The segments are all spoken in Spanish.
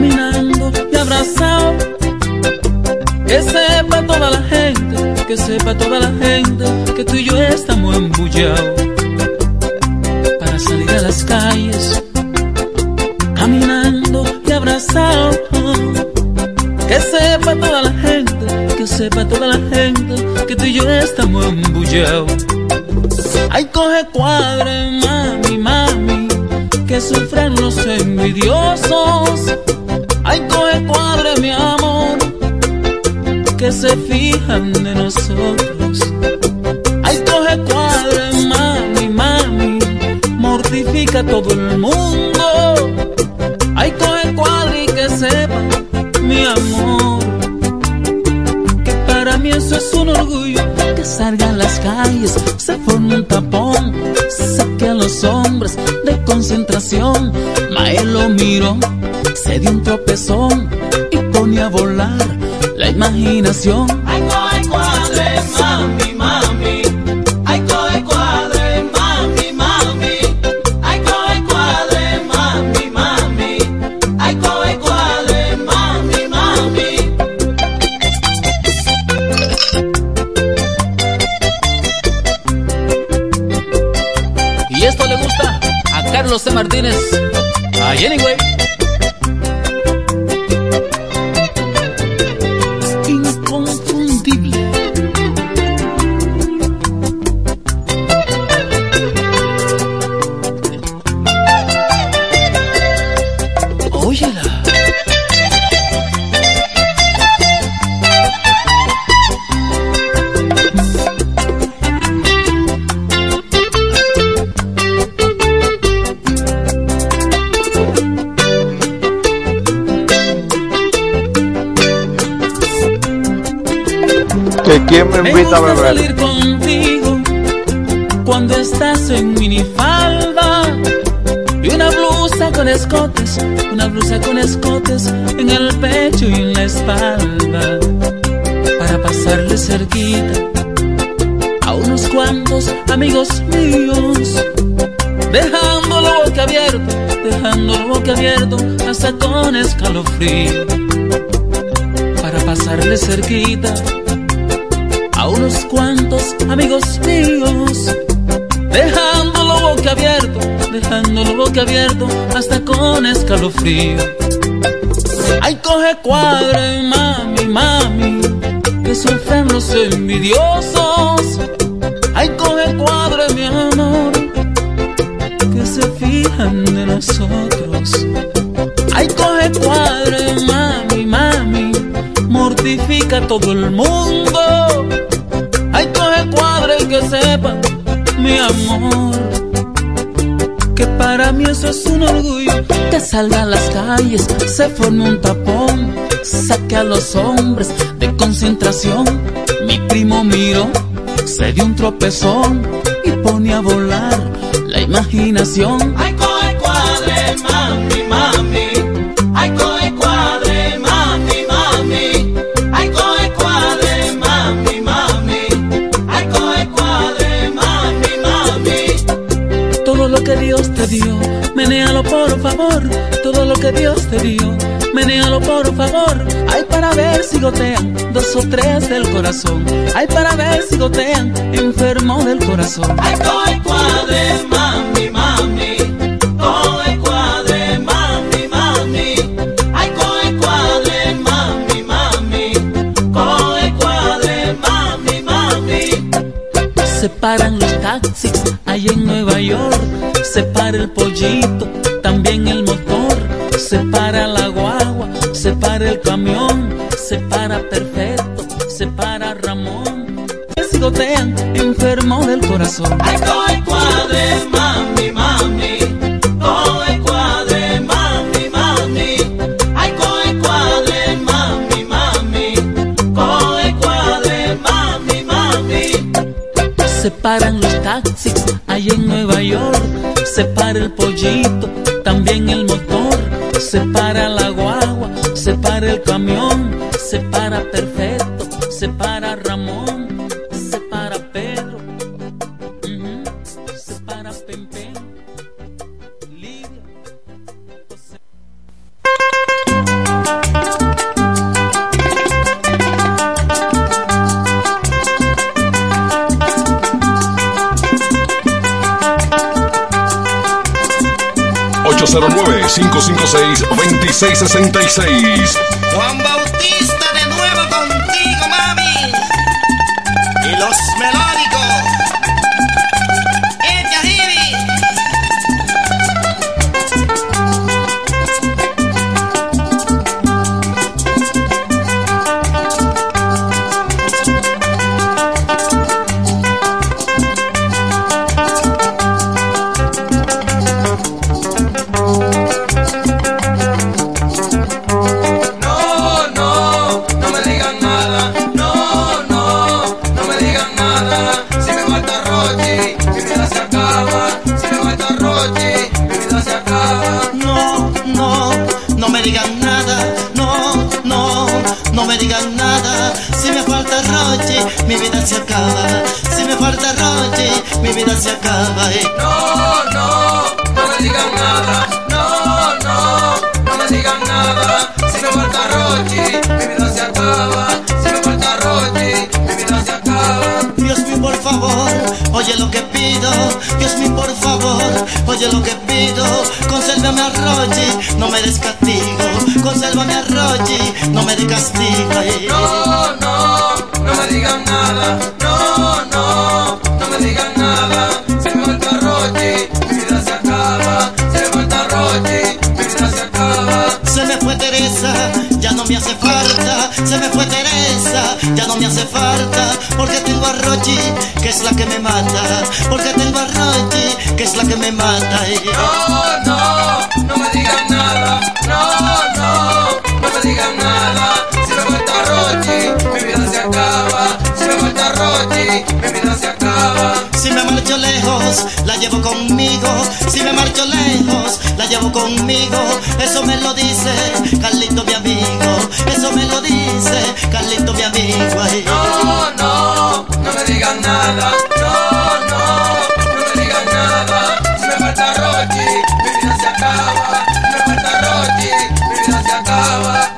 caminando y abrazado. Que sepa toda la gente, que sepa toda la gente que tú y yo estamos embullados para salir a las calles, caminando y abrazado. Que sepa toda la gente, que sepa toda la gente que tú y yo estamos embullados. Ay, coge cuadre, mami, mami, que sufren los envidiosos. Se forma un tapón, saque a los hombres de concentración. Mael lo miró, se dio un tropezón y pone a volar la imaginación. ¿Que quién me invita a beber? salir contigo cuando estás en minifalda. Y una blusa con escotes, una blusa con escotes en el pecho y en la espalda. Para pasarle cerquita a unos cuantos amigos míos, dejándolo boca abierto, dejándolo boca abierto hasta con escalofrío. Para pasarle cerquita a unos cuantos amigos míos, dejándolo boca abierto, dejándolo boca abierto hasta con escalofrío. Ay, coge cuadre, mami, mami, que sufren los envidiosos. Ay, coge cuadre, mi amor, que se fijan de nosotros. Ay, coge cuadre, mami, mami, mortifica a todo el mundo. Que sepa, mi amor, que para mí eso es un orgullo. Que salga a las calles, se forme un tapón, saque a los hombres de concentración. Mi primo miró, se dio un tropezón y pone a volar la imaginación. Ay, coge cuadre, mami, mami. Dios te dio, menéalo por favor. Hay para ver si gotean dos o tres del corazón. Hay para ver si gotean enfermo del corazón. Ay, camión. Se para perfecto, se para Ramón. Si gotean enfermo del corazón. 809-556-2666. Lejos, la llevo conmigo. Eso me lo dice Carlito, mi amigo. Eso me lo dice Carlito, mi amigo. ay. No, no, no me digan nada. No, no, no me digan nada. Si me falta Rochi, mi vida se acaba. Me falta Rochi, mi vida se acaba.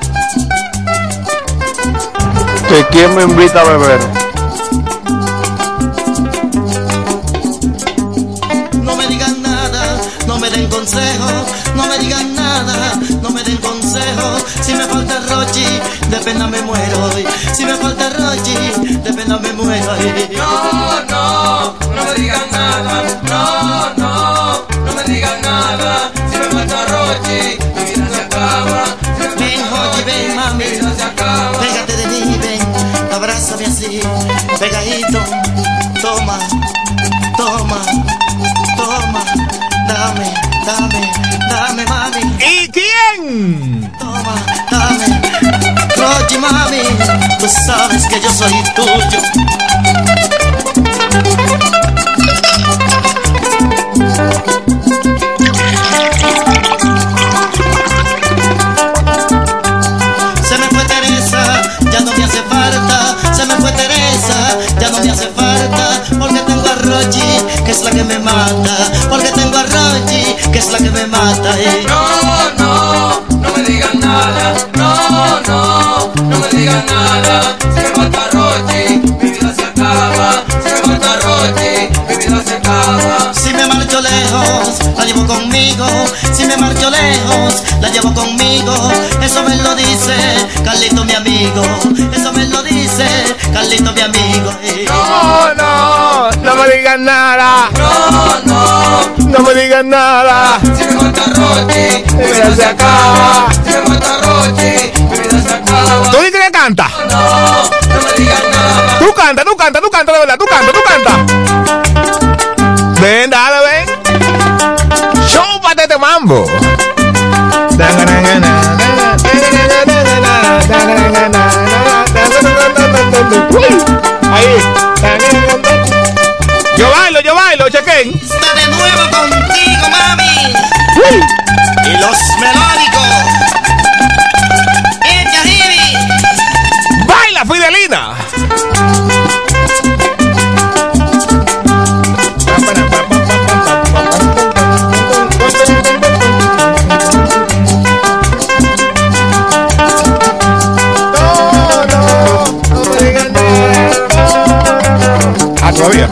¿Que quién me invita a beber? De pena me muero. ay. Si me falta Rochi, de pena me muero. Tú sabes que yo soy tuyo. Se me fue Teresa, ya no me hace falta. Se me fue Teresa, ya no me hace falta. Porque tengo a Rochi, que es la que me mata. Porque tengo a Rochi, que es la que me mata. eh. Digan nada. Si me falta Rochi, mi vida se acaba. Si me falta Rochi, mi vida se acaba. Si me marcho lejos, la llevo conmigo. Si me marcho lejos, la llevo conmigo. Eso me lo dice Carlito, mi amigo. Eso me lo dice Carlito, mi amigo. No, no, no me digan nada. No, no, No me digan nada. si me falta Rochi, mi vida se acaba. Si me falta Rochi, ¿Tú dices que canta? No, no me digan nada. Tú canta, tú canta, tú canta, de verdad, tú canta, tú canta. Ven, dale, ven. Chúpate este mambo. Ahí. Yo bailo, yo bailo, chequen. Está de nuevo contigo, mami. Y los melódicos. Hola, Fidelina. Ah, todavía.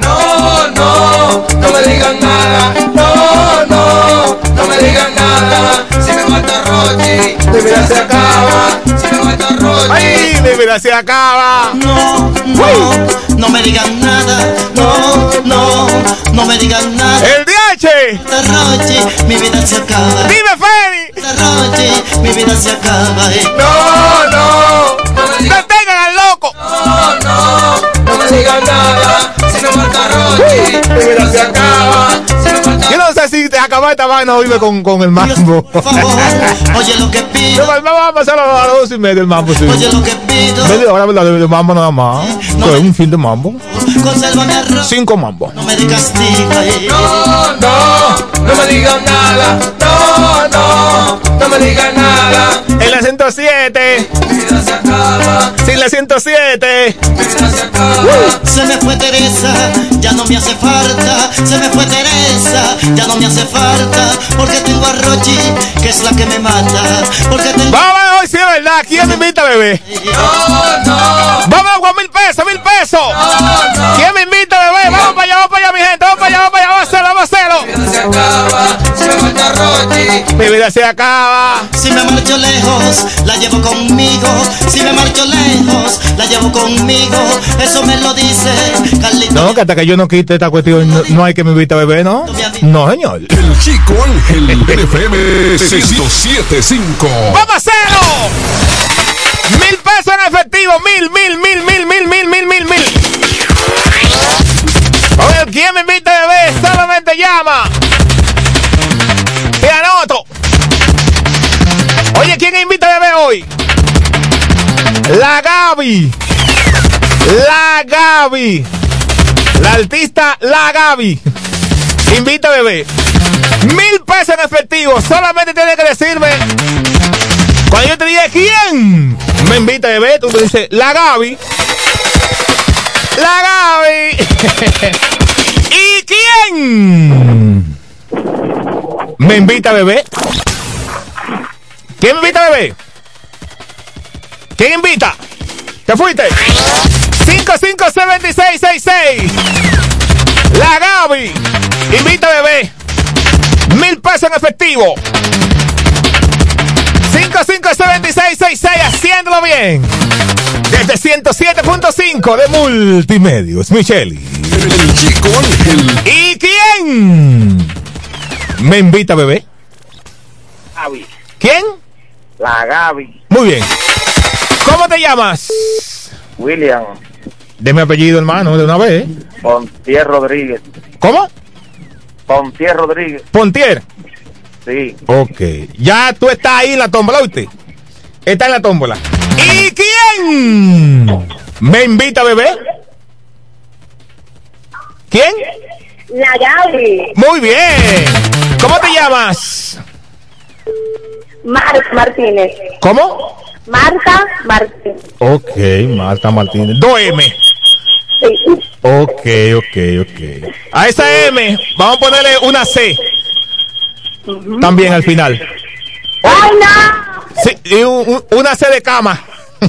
No, no, no me digan nada. No, no, no me digan nada. Si me mata Rochi de veras se acaba. Rollo. Ay, de veras se acaba. No, no, Uy. no me digan nada. No, no, no me digan nada. El DH. mi vida se acaba. Dime, Feli. mi vida se acaba. No, no. No, no me digan, no al loco. No, no, no me digan nada. Si me falta Rochi, mi vida se acaba. Si me falta Yo no sé si te acaba esta vaina o vive con, con el mambo. Por favor, oye lo que No, pido. el mambo va a pasar a las dos y media el mambo, sí. Oye lo que pido. Media hora ¿verdad? de mambo nada más. Es un fin de mambo. Cinco mambo. No me di castigo. eh. No, no, no me digan nada. No, no, no me digan nada. En la 107. Mi vida se acaba. Sin la 107. Mi vida se acaba. Se me fue Teresa, ya no me hace falta. Se me fue Teresa, ya no me hace falta. Porque tengo a Rochi, que es la que me mata. Porque tengo Vamos a ver hoy si es verdad. ¿Quién me invita, bebé? No, no, Vamos con mil pesos, mil pesos. ¿Quién me invita, bebé? Vamos para allá, vamos para allá, mi gente. Vamos para allá, vamos para allá. Vamos a hacerlo, vamos a hacerlo. mi vida se acaba. Si me falta Rochi. Mi vida se acaba. Si me marcho lejos, la llevo conmigo. Si me marcho lejos, la llevo conmigo. Eso me lo dice Carlito. No, que hasta que yo no quite esta cuestión, no, no hay que me invita, bebé, ¿no? No, señor. El Chico Ángel FM 1075. ¡Vamos a hacerlo! Mil pesos en efectivo, mil, mil, mil, mil, mil, mil, mil, mil, mil. A ver, ¿quién me invita, bebé? Solamente llama. Y anoto. Oye, ¿quién invita, bebé, hoy? La Gaby. La Gaby. La artista La Gaby. Invita, bebé. Mil pesos en efectivo. Solamente tienes que decirme. Cuando yo te diga quién me invita, bebé, tú me dices, la Gaby. La Gaby. ¿Y quién me invita, bebé? ¿Quién me invita, bebé? ¿Quién invita? ¿Te fuiste? 557666. La Gaby. Invita, bebé. Mil pesos en efectivo. 557666 haciéndolo bien. Desde 107.5 de Multimedios, Micheli. El Chico Ángel. ¿Y quién me invita, bebé? Gaby. ¿Quién? La Gaby. Muy bien. ¿Cómo te llamas? William. De mi apellido, hermano, de una vez. Pontier Rodríguez. ¿Cómo? Pontier Rodríguez. Pontier. Sí. Ok. Ya tú estás ahí en la tómbola, ¿oíste? Está en la tómbola. ¿Y quién me invita, bebé? ¿Quién? La Gaby. Muy bien. ¿Cómo te llamas? Marta Martínez. ¿Cómo? Marta Martínez. Ok, Marta Martínez. 2M. Sí. Ok, ok, ok. A esa M vamos a ponerle una C. También al final. ¡Ay, no! Sí, y un- un- una C de cama.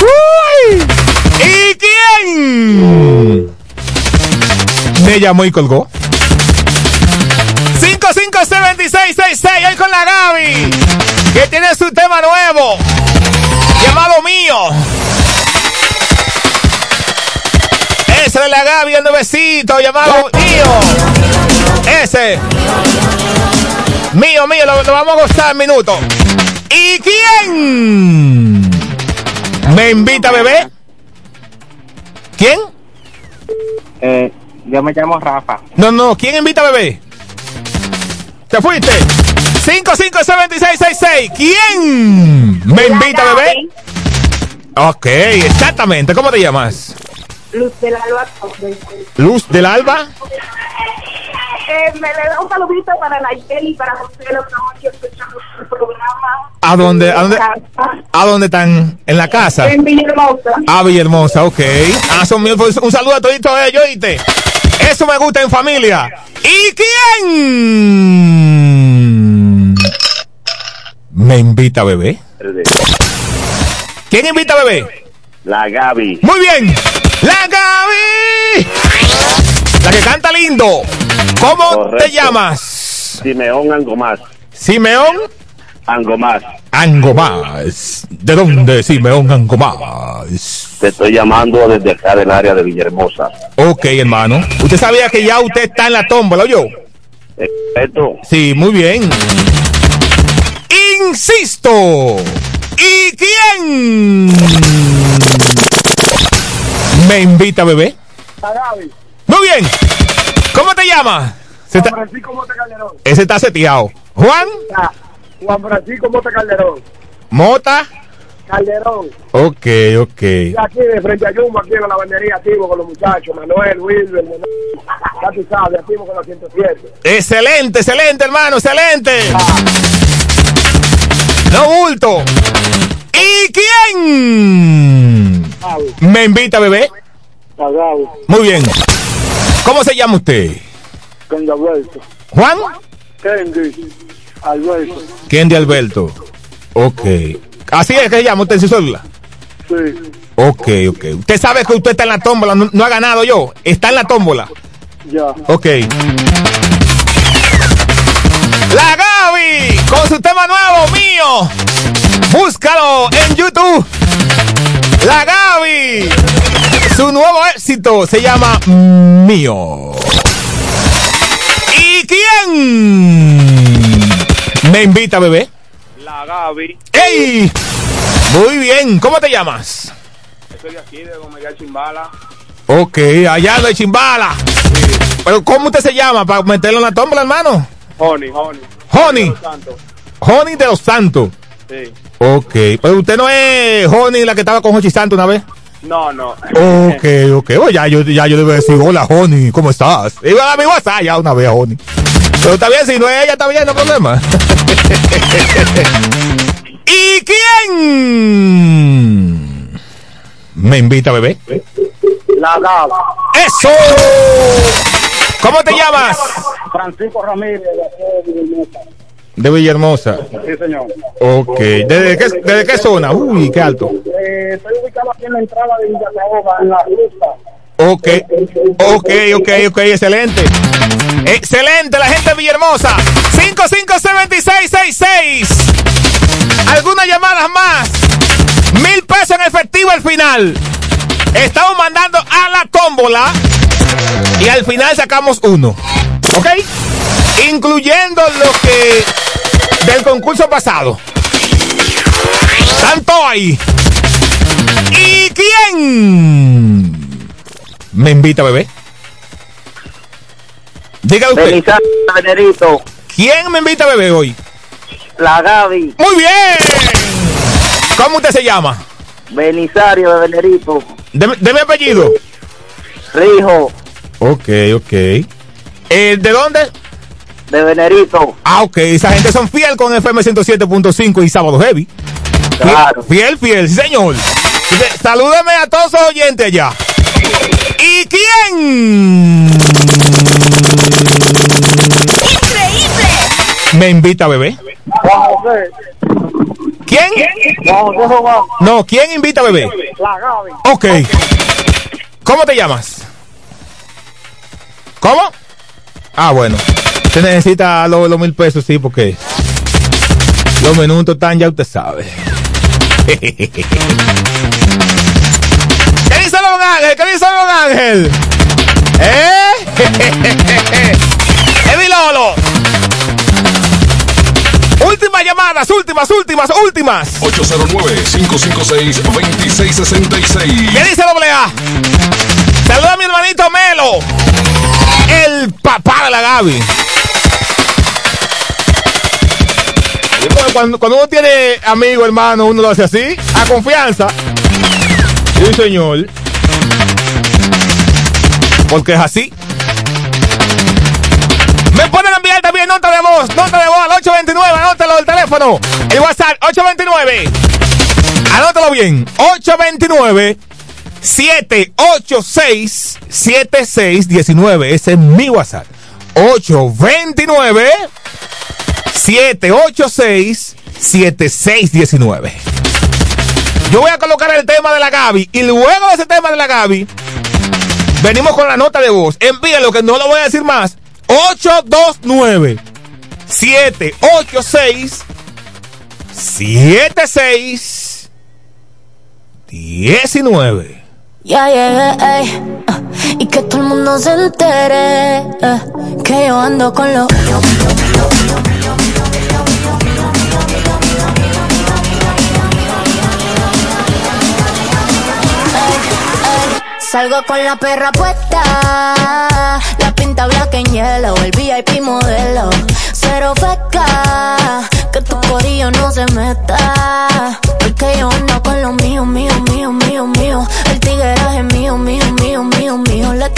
Uy. ¿Y quién? Me llamó y colgó. 557666 hoy con la Gaby, que tiene su tema nuevo, llamado mío. Ese de la Gaby, el nuevecito, llamado mío. Ese. Mío, mío, lo, lo vamos a gozar en minutos. ¿Y quién me invita, bebé? ¿Quién? Eh, yo me llamo Rafa. No, no, ¿quién invita, bebé? ¿Te fuiste? 557666. ¿Quién me invita, bebé? Ok, exactamente. ¿Cómo te llamas? Luz del Alba. Luz del Alba. Eh, me le da un saludito para Nayeli y para José, lo que estamos aquí escuchando el programa. ¿A dónde? ¿A dónde? ¿A dónde están? ¿En la casa? En Villahermosa. Ah, Villahermosa, ok. Ah, son míos, pues, un saludo a todito ellos, ¿oíste? Eso me gusta en familia. ¿Y quién me invita, bebé? ¿Quién invita, bebé? La Gaby. Muy bien. La Gaby. La que canta lindo. ¿Cómo te llamas? Simeón algo más. Simeón Angomás. Angomás. ¿De dónde, Simeón Angomás? Te estoy llamando desde acá del área de Villahermosa. Ok, hermano. ¿Usted sabía que ya usted está en la tómbola, yo? Esto, Sí, muy bien. Insisto. ¿Y quién me invita, bebé? Muy bien. ¿Cómo te llamas? Se está-. Ese está seteado. Juan Juan Francisco Mota Calderón. Mota. Calderón. Ok, ok. Y aquí de frente a Yuma, aquí en la lavandería, activo con los muchachos. Manuel, Wilber. Ya tú sabes, activo con los 107. Excelente, excelente, hermano, excelente. No bulto. ¿Y quién me invita, bebé? Muy bien. ¿Cómo se llama usted? Alberto. Juan. Kendi. Alberto. ¿Quién de Alberto? Ok. Así es que se llama usted en su cédula. Sí. Ok, ok. Usted sabe que usted está en la tómbola, no, no ha ganado yo. Está en la tómbola. Ya. Ok. La Gaby con su tema nuevo mío. Búscalo en YouTube. La Gaby. Su nuevo éxito se llama Mío. ¿Y quién me invita, bebé? La Gaby. ¡Ey! Muy bien. ¿Cómo te llamas? Estoy de aquí, de Gomega Chimbala. Ok, allá de Chimbala. Pero ¿cómo usted se llama para meterlo en la tómbola, hermano? Honey, Honey. Honey. Honey de los Santos. Sí. Ok, pero usted no es Honey la que estaba con Hochi Santo una vez. No, no. Ok, ok. Oh, ya yo, ya yo debo decir, hola Honey, ¿cómo estás? Iba a mi WhatsApp ya una vez, Honey. Pero está bien, si no es ella, está bien, no hay problema. ¿Y quién me invita, bebé? La Gaba. ¡Eso! ¿Cómo te llamas? Francisco Ramírez, de de Villahermosa. Villahermosa. Sí, señor. Ok. ¿Desde qué, desde qué zona? Uy, qué alto. Eh, estoy ubicado aquí en la entrada de Villacaoba, en la ruta. Ok, ok, ok, ok, excelente. Excelente, la gente de Villahermosa. 557666. Algunas llamadas más. Mil pesos en efectivo al final. Estamos mandando a la tómbola. Y al final sacamos uno. ¿Ok? Incluyendo lo que del concurso pasado. Tanto ahí. ¿Y quién? me invita, bebé? Diga usted. Belisario Venerito. ¿Quién me invita, bebé, hoy? La Gaby. Muy bien. ¿Cómo usted se llama? Belisario de Venerito. De, de mi apellido. Rijo Ok, ok. Eh, ¿De dónde? De Venerito. Ah, ok. Esa gente son fiel con FM 107.5 y Sábado Heavy. Fiel, Claro. Fiel, fiel, sí, señor. Salúdame a todos los oyentes allá. ¿Y quién? Me invita, bebé. Juan José. ¿Quién? No, ¿quién invita, bebé? La Gaby. Ok. ¿Cómo te llamas? ¿Cómo? Ah, bueno. Usted necesita los, los mil pesos, sí, porque los minutos están, ya usted sabe. ¿Qué dice Don Ángel? ¿Qué dice Don Ángel? ¿Eh? Evi Lolo. Últimas llamadas, últimas, últimas, últimas. 809-556-2666. ¿Qué dice doble A? Saluda a mi hermanito Melo. El papá de la Gaby. Cuando, cuando uno tiene amigo, hermano, uno lo hace así, a confianza. Sí, señor. Porque es así. Me pueden enviar también nota de voz, nota de voz al 829, anótalo del teléfono. El WhatsApp 829. Anótalo bien. 829 786 7619. Ese es mi WhatsApp. 829 786 7619. Yo voy a colocar el tema de la Gaby y luego de ese tema de la Gaby venimos con la nota de voz. Envíalo que no lo voy a decir más. 829 786 76 19. Ya llegué, ey, y que todo el mundo se entere que yo ando con los Salgo con la perra puesta, la pinta black en hielo, el VIP modelo, cero feca, que tu corillo no se meta, porque yo ando con lo mío, mío, mío, mío, mío, el tigueraje mío, mío, mío, mío, mío, la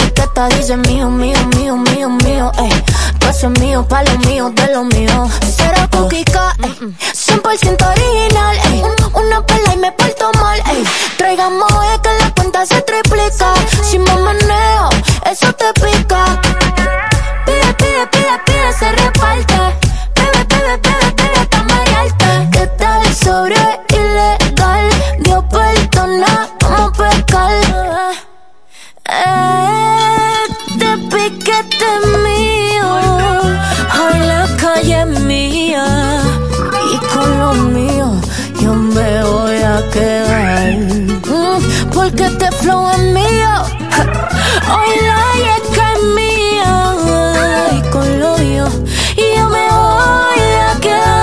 dice mío, mío, mío, mío, mío, ey, tú es mío, pa' lo mío, de lo mío, cero cuquica, ey, 100% original, ey, una pela y me porto mal, ey, traigamos es que la cuenta se triplica, si me meneo, eso te pica, pide, pide, pide, pide, se reparte, bebe, bebe, bebe, bebe, hasta marearte, que tal sobre es mío, hoy la calle es mía, y con lo mío yo me voy a quedar, Mm, porque este flow es mío, hoy la yeca es mía, y con lo mío yo me voy a quedar.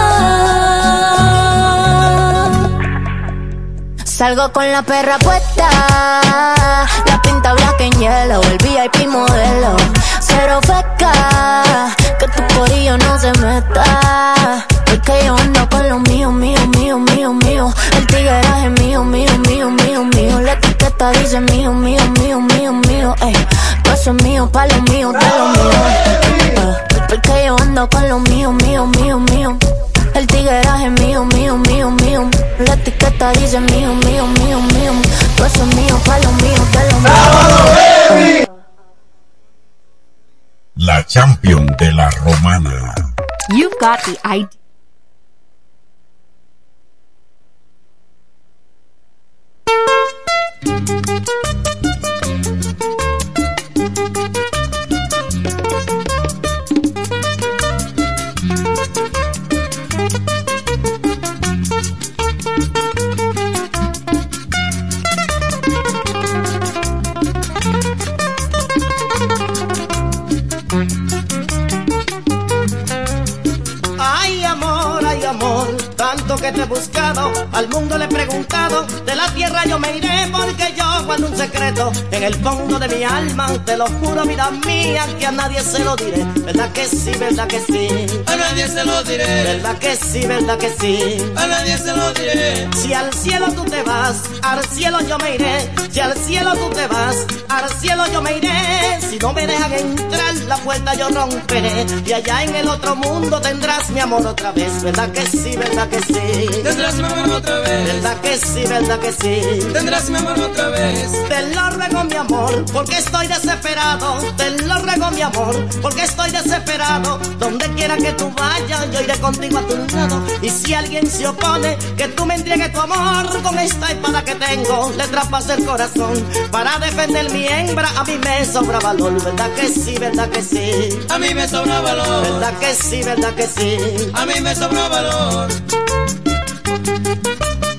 Salgo con la perra puesta, la pinta black en hielo, el VIP modelo, cero feca, que tu corillo no se meta, porque yo ando con lo mío, mío, mío, mío, mío, el tigueraje mío, mío, mío, mío, mío, la etiqueta dice mío, mío, mío, mío, mío, ey, todo eso es mío, pa' lo mío, de lo mío, eh, porque yo ando con lo mío, mío, mío, mío. El tigueraje mío, mío, mío, mío. La etiqueta dice mío, mío, mío, mío. Todo eso es mío, pa' lo mío, de lo mío. La champion de la romana. You've got the idea. Buscado, al mundo le he preguntado, de la tierra yo me iré porque yo guardo un secreto en el fondo de mi alma, te lo juro vida mía, que a nadie se lo diré, verdad que sí, verdad que sí, A nadie se lo diré, verdad que sí, verdad que sí. a nadie se lo diré. Si al cielo tú te vas, al cielo yo me iré. Si al cielo tú te vas, al cielo yo me iré. Si no me dejan entrar, la puerta yo romperé. Y allá en el otro mundo tendrás mi amor otra vez. ¿Verdad que sí, verdad que sí? Tendrás mi amor otra vez, ¿Verdad que sí, verdad que sí? tendrás mi amor otra vez. Te lo ruego mi amor, porque estoy desesperado. Te lo ruego mi amor, porque estoy desesperado. Donde quiera que tú vayas, yo iré contigo a tu lado. Y si alguien se opone, que tú me entregues tu amor con esta espada que tengo, le traspasé el corazón. Para defender mi hembra, a mí me sobra valor. ¿Verdad que sí, verdad que sí? A mí me sobra valor, ¿Verdad que sí, verdad que sí? a mí me sobra valor. Thank you.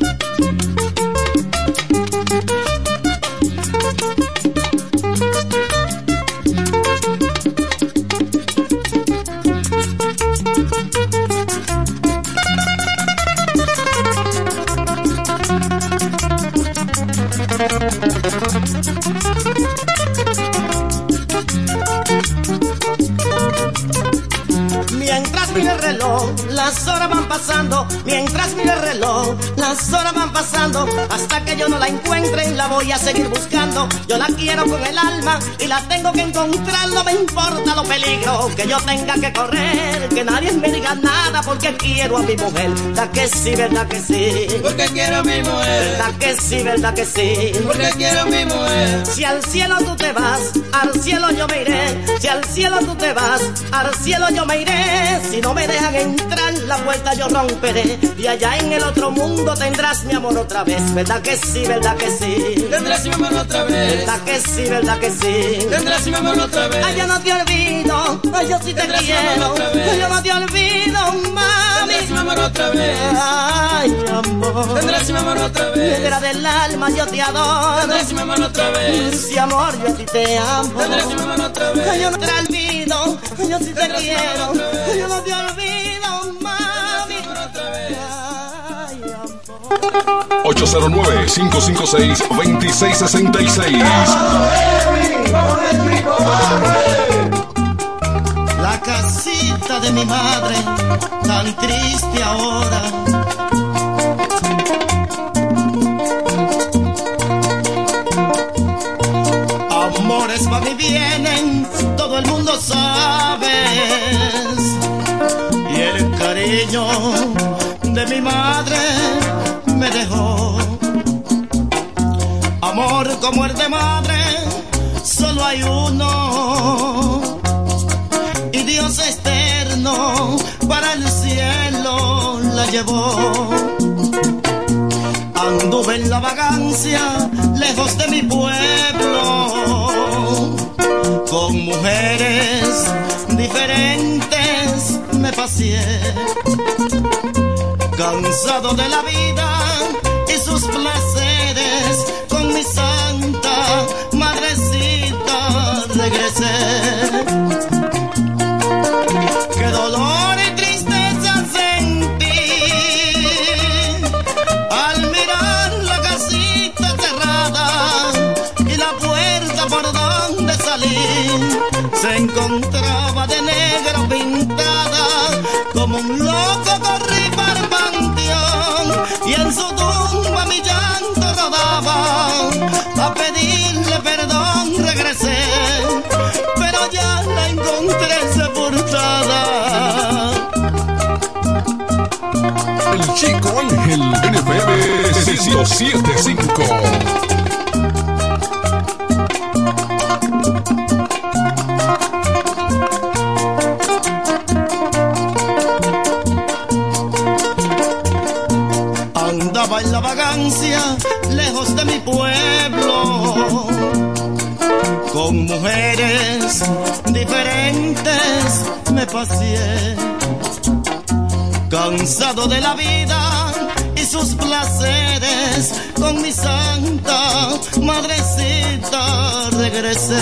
Las horas van pasando. Mientras mira el reloj, las horas van pasando. Hasta que yo no la encuentre, la voy a seguir buscando. Yo la quiero con el alma y la tengo que encontrar. No me importa los peligros que yo tenga que correr. Que nadie me diga nada porque quiero a mi mujer. ¿Verdad que sí, verdad que sí? Porque quiero a mi mujer, ¿Verdad que sí, verdad que sí? porque quiero a mi mujer. Si al cielo tú te vas, al cielo yo me iré. Si al cielo tú te vas, al cielo yo me iré. Si no me dejan entrar, la puerta yo romperé. Y allá en el otro mundo tendrás mi amor otra vez. ¿Verdad que sí, verdad que sí? Tendrás mi amor otra vez, ¿Verdad que sí, verdad que sí? tendrás mi amor otra vez. Ay, yo no te olvido, ay, yo sí te Tendrás quiero. Ay, yo no te olvido, mami. Tendrás mi amor otra vez. Ay, amor. Tendrás mi amor otra vez. Negra del alma, yo te adoro. Tendrás mi amor otra vez. Si amor, yo a ti te amo. Tendrás mi amor otra vez. Yo no te olvido, yo sí te quiero. Yo no te olvido, 809-556-2666. La casita de mi madre, tan triste ahora. Amores van y vienen, todo el mundo sabes. Y el cariño de mi madre me dejó. Amor como el de madre, solo hay uno y Dios externo para el cielo la llevó. Anduve en la vagancia, lejos de mi pueblo, con mujeres diferentes me paseé. Cansado de la vida y sus placeres, con mi NPM 1075. Andaba en la vagancia, lejos de mi pueblo, con mujeres diferentes me paseé, cansado de la vida sus placeres, con mi santa madrecita regresé.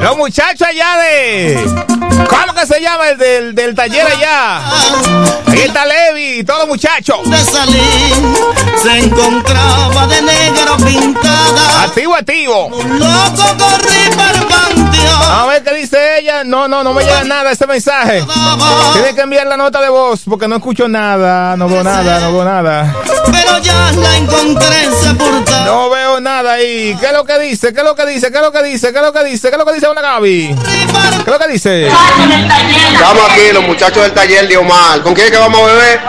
Los muchachos allá de. ¿Cómo que se llama el del, del taller allá? Ahí está Levi y todos los muchachos. de salir se encontraba de negro pintada Activo, activo. un loco corrí para el panteón A ver qué dice ella. No, no, no me llega nada este mensaje. Tiene que enviar la nota de voz porque no escucho nada, no veo nada, no veo nada. pero ya la encontré sepultada No veo nada ahí. ¿Qué es lo que dice? ¿Qué es lo que dice? ¿Qué es lo que dice? ¿Qué es lo que dice? ¿Qué es lo que dice una Gaby? ¿Qué es lo que dice? Estamos aquí, los muchachos del taller de Omar. ¿Con quién es que vamos a beber?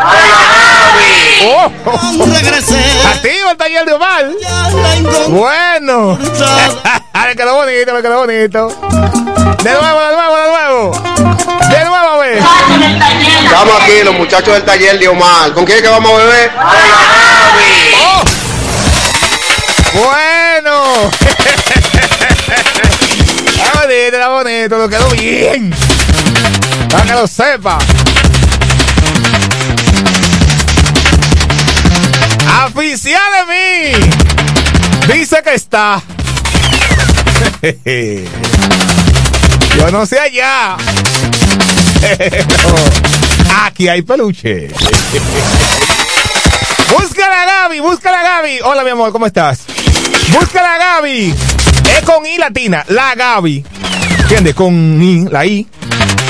Oh, regresé activo el taller de Omar. Bueno. me quedó bonito, me quedó bonito. De nuevo, de nuevo, de nuevo. De nuevo, a ver. Estamos aquí, los muchachos del taller de Omar. ¿Con quién es que vamos a beber? Bueno. Está bonito, está bonito, lo quedó bien. Para que lo sepa. Oficial de mí. Dice que está. Yo no sé allá. Aquí hay peluche. Búscala a Gaby, búscala a Gaby. Hola, mi amor, ¿cómo estás? Busca la Gaby. Es con I latina, la Gaby. ¿Entiendes? Con I, la I.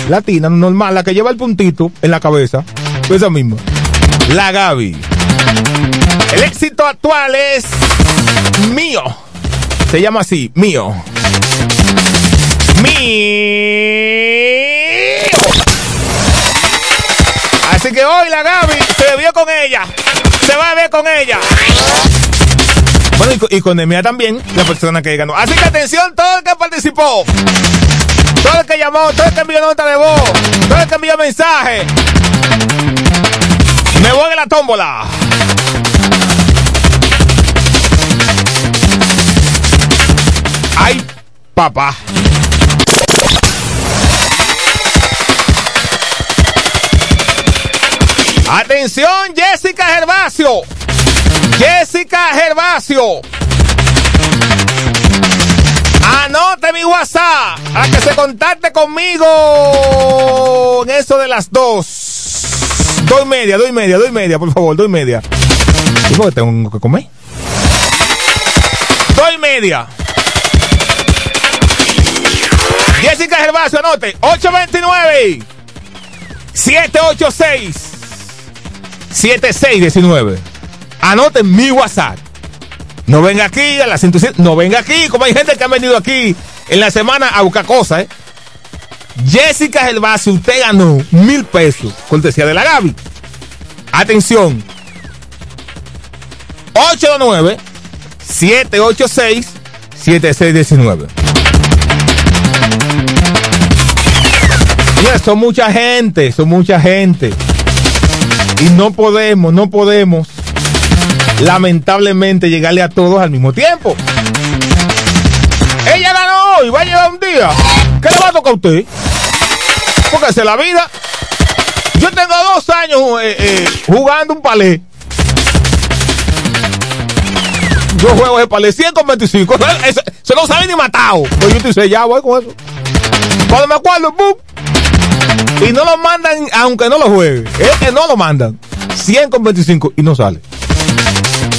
Latina, normal, la que lleva el puntito en la cabeza. Pues Esa misma. La Gaby. El éxito actual es mío. Se llama así, mío. Mío. Así que hoy la Gaby se bebió con ella. Se va a beber con ella. Bueno, y y con Nemia también, la persona que ganó. Así que atención, todo el que participó. Todo el que llamó, todo el que envió nota de voz, todo el que envió mensaje. Me voy a la tómbola. Ay, papá. Atención, Jessica Gervasio. Jessica Gervasio. Anote mi WhatsApp a que se contacte conmigo en eso de las dos. Dos y media, dos y media, dos y media, por favor, dos y media. ¿Y por qué tengo que comer? Dos y media. Jessica Gervasio, anote. 829 786 7619. Anoten mi WhatsApp. No venga aquí a la 107. No venga aquí, como hay gente que ha venido aquí en la semana a buscar cosas, ¿eh? Jessica Gervasio, usted ganó mil pesos. Cortesía de la Gaby. Atención. 829 786 7619. Señores, son mucha gente, son mucha gente. Y no podemos, no podemos, lamentablemente, llegarle a todos al mismo tiempo. Ella ganó hoy, va a llegar un día. ¿Qué le va a tocar a usted? Porque es la vida. Yo tengo dos años eh, eh, jugando un palé. Yo juego ese palé 100 con 25. Se, no sabe ni matado. Pues yo estoy sellado voy con eso. Cuando me acuerdo, ¡pum! Y no lo mandan, aunque no lo juegue. Es que no lo mandan. 100 con 25 y no sale.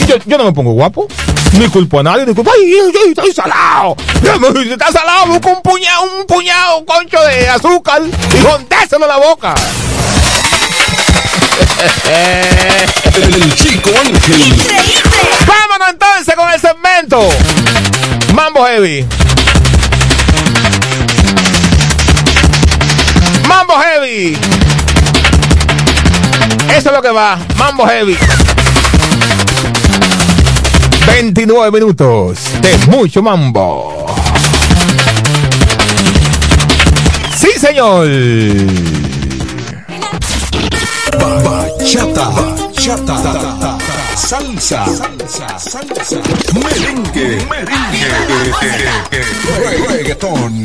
Yo, yo no me pongo guapo. Ni culpo a nadie, ni culpo. ¡Ay, yo, yo estoy salado! Si está salado, busca un puñado, un puñado, un concho de azúcar y contéselo en la boca. El chico Ángel. Vámonos entonces con el segmento. Mambo Heavy. Mambo Heavy. Eso es lo que va. Mambo Heavy. 29 minutos de mucho mambo. Sí, señor. Bachata, bachata, salsa, salsa, salsa, merengue, merengue, reggaetón,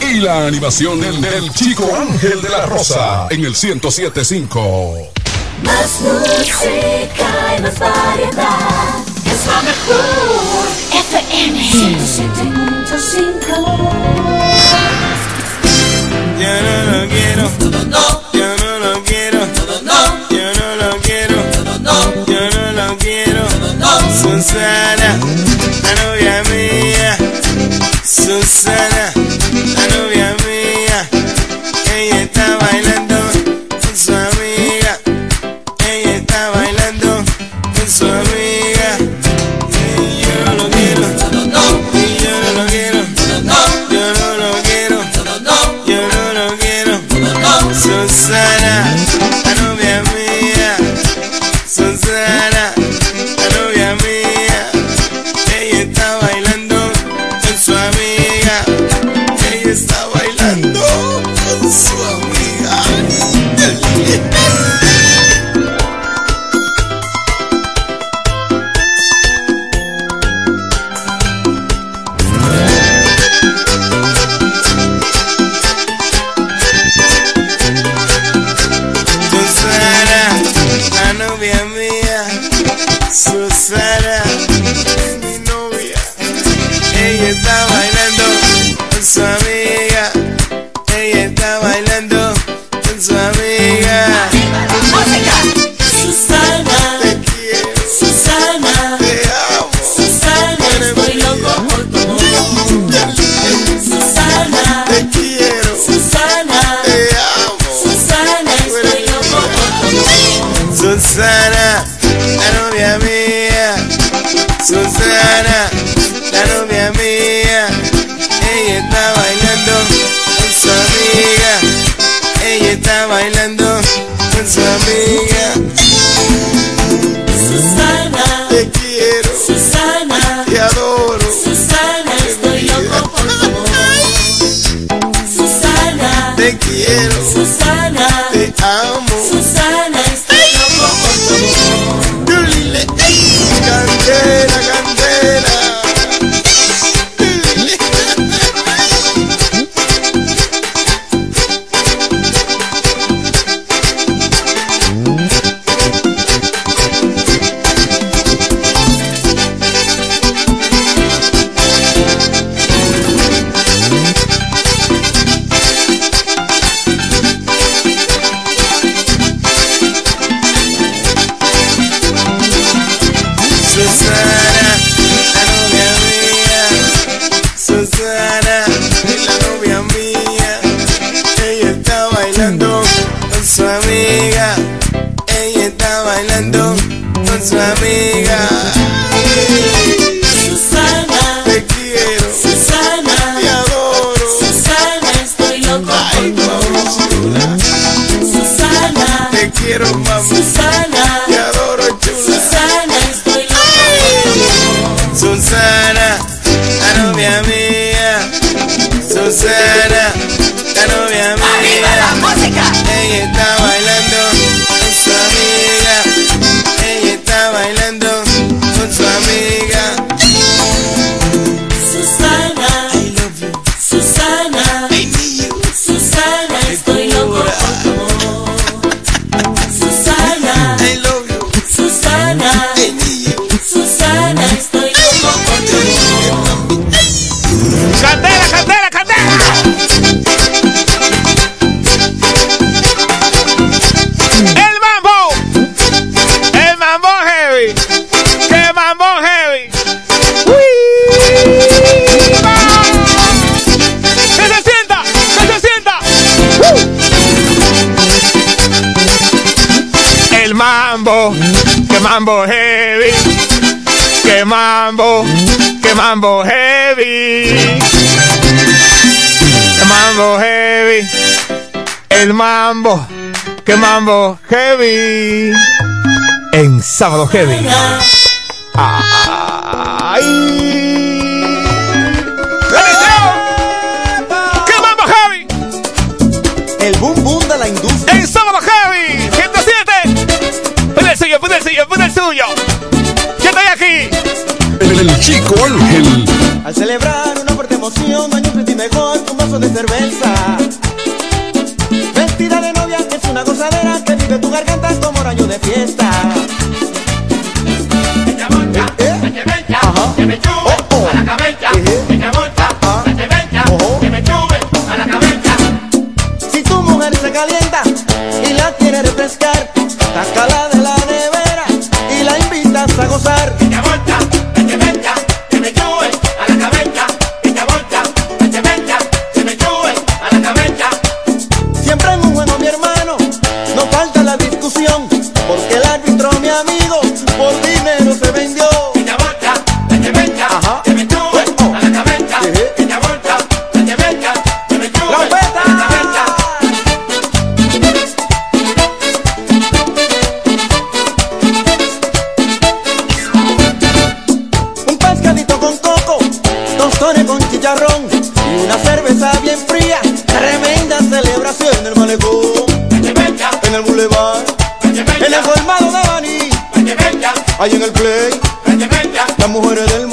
y la animación del, del chico Ángel de la Rosa en el 1075. Más música y más variedad. Es la mejor. FM 107.5. Yo no lo quiero. No. Yo no lo quiero. No. Yo no lo quiero. No. Yo no lo quiero. No. Susana, la novia mía. Susana, Ella está bailando mambo heavy en sábado heavy. ¡Ay! ¡Qué mambo heavy! El boom boom de la industria. En sábado heavy, 107. Pon el suyo, pon el suyo, pon el suyo. ¡Ya estoy aquí! El chico Ángel. Al celebrar una fuerte emoción, baño pretty mejor, un vaso de cerveza. Vestida de novia es una gozadera lugar cantas como rayo de fiesta. Ella mancha, ¿Eh? ella mancha, chicharrón y una cerveza bien fría. Tremenda celebración en el malecón. En el bulevar, en el colmado de Baní, ahí en el play, las mujeres del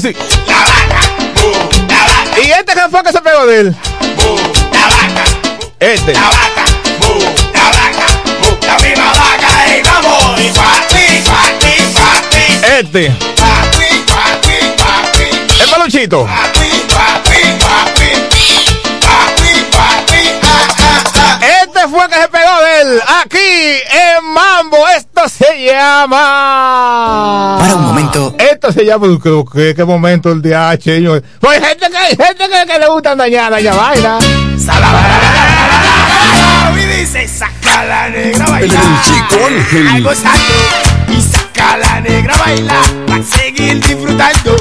¿Verdad que sí? ¿Y este qué fue que se pegó de él? Este. La misma vaca, ey, vamos. Y papi, papi, papi. Este. Papi, papi, papi. El peluchito. Papi, papi, papi. Papi, papi, ah. Este fue que se pegó de él. Aquí en Mambo. Esto se llama. Para un momento. Esto se llama. ¿Qué, qué, qué momento el DH, señor? Pues hay gente que, hay gente que, que le gusta dañar, dañar vaina. Y dice, saca la negra a El chico Ángel. Ay, gozando. Y saca la negra a bailar. Va a seguir disfrutando.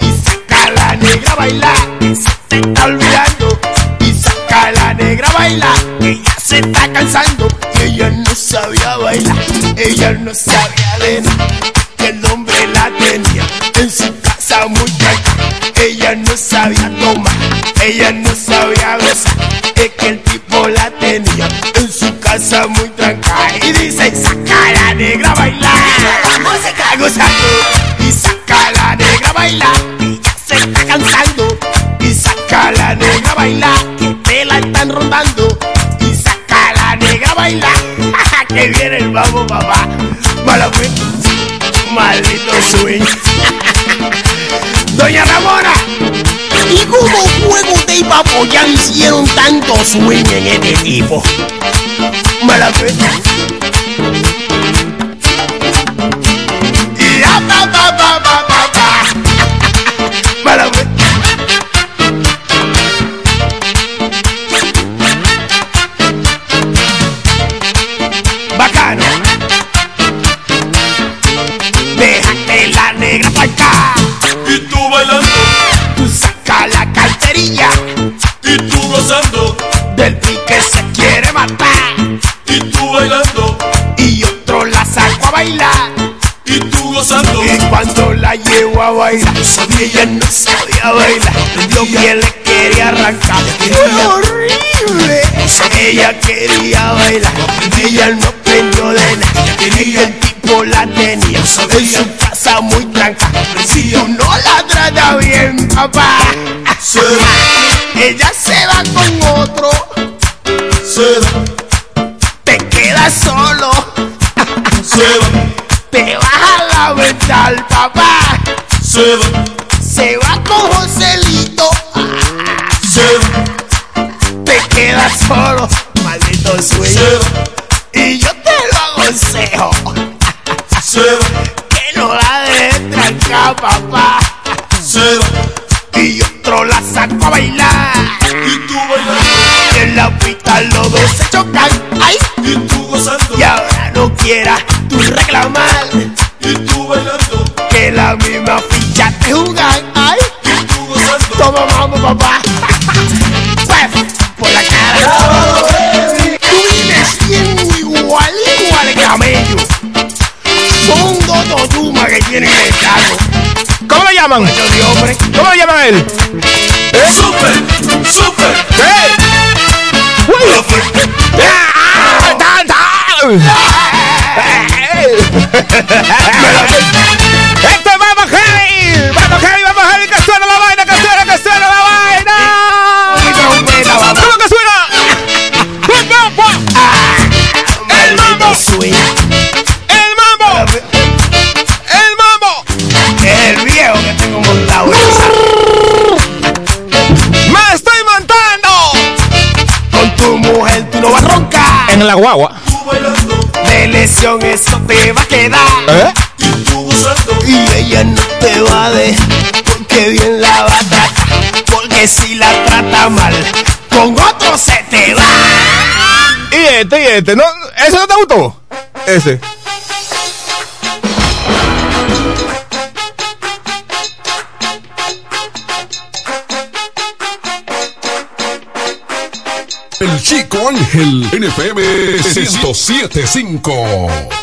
Y saca la negra a bailar. Que se te está olvidando. Y saca la negra a bailar. Que ya se está cansando. Que ella no sabía bailar. Ella no sabía de nada. Ella no sabía gozar. Es que el tipo la tenía en su casa muy tranquila. Y dice, saca la negra a bailar. Música gozando. Y saca la negra a bailar. Que ya se está cansando. Y saca la negra a bailar. Que te la están rondando. Y saca la negra a bailar. que viene el babo papá. Mala. Maldito swing. Doña Ramona. ¿Y cómo fue que usted y Papoyan hicieron tanto swing en este tipo? Mala bailar, ella no sabía bailar. Lo que le quería arrancar fue horrible. Ella quería bailar. Ella no aprendió de nada. Y el tipo la tenía en su casa muy tranca. Si tú no la trata bien, papá. Ella se va con otro. Te quedas solo. Te vas a lamentar, papá. Se va con Joselito. Te quedas solo, maldito sueño. Y yo te lo aconsejo. Que no la dejes trancar, papá. Y otro la saco a bailar. Y tú bailando. Y en la pista los dos se chocan. Ay. Y tú gozando. Y ahora no quieras tú reclamar. Y tú bailando. Que la misma ficha papá. Pues, por la cara. Tú vienes bien igual, igual que camello. Son dos totumas que tienen el carro. ¿Cómo le llaman? Hombre. ¿Cómo llaman a él? ¿Eh? Super, super. ¿Qué? Uy. ¡Tan, tan! ¡Este es Vamos Heavy! ¡Vamos Heavy, vamos Heavy! Swing. ¡El mambo! ¡El mambo! El viejo que tengo montado. ¡Me estoy montando! Con tu mujer tú no vas a roncar. En la guagua. De lesión eso te va a quedar. ¿Eh? Y ella no te va a dejar. Porque bien la va a tratar. Porque si la trata mal, con otro se te va. Y este, y este. ¿No? ¿Ese no te gustó? Ese. El chico Ángel. NFM 1075.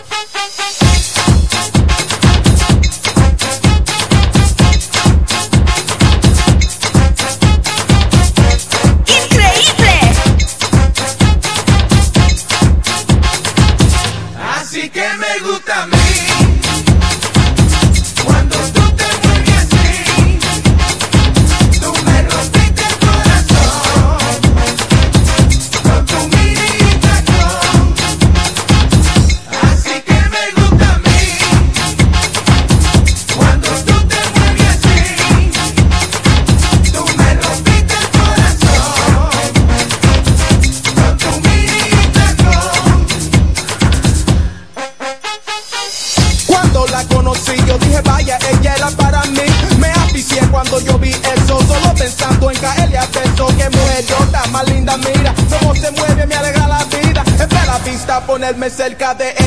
Cerca de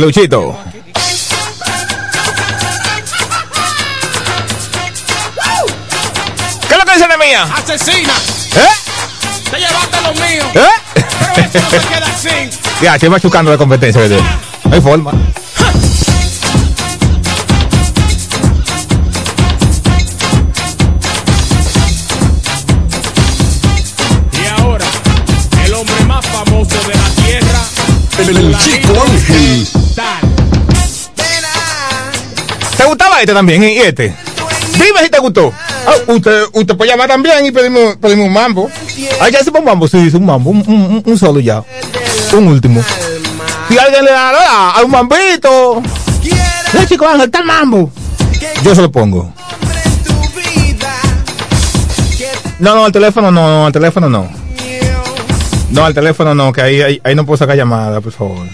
Peluchito. ¿Qué es lo que dice la mía? Asesina, ¿Eh? te llevaste lo mío. ¿Eh? Pero eso no se queda así. Ya, estoy machucando la competencia. No hay forma. Este también y este? Dime si te gustó. Ah, usted, usted puede llamar también y pedimos, pedimos un mambo. Ay, ya hicimos un mambo, sí, dice un mambo, un, solo ya. Un último. Si alguien le da a, un mambito. No, chico, Ángel, está el mambo. Yo se lo pongo. No, no, al teléfono no, no, al teléfono no. No, al teléfono no, que ahí, ahí, ahí no puedo sacar llamada, por favor.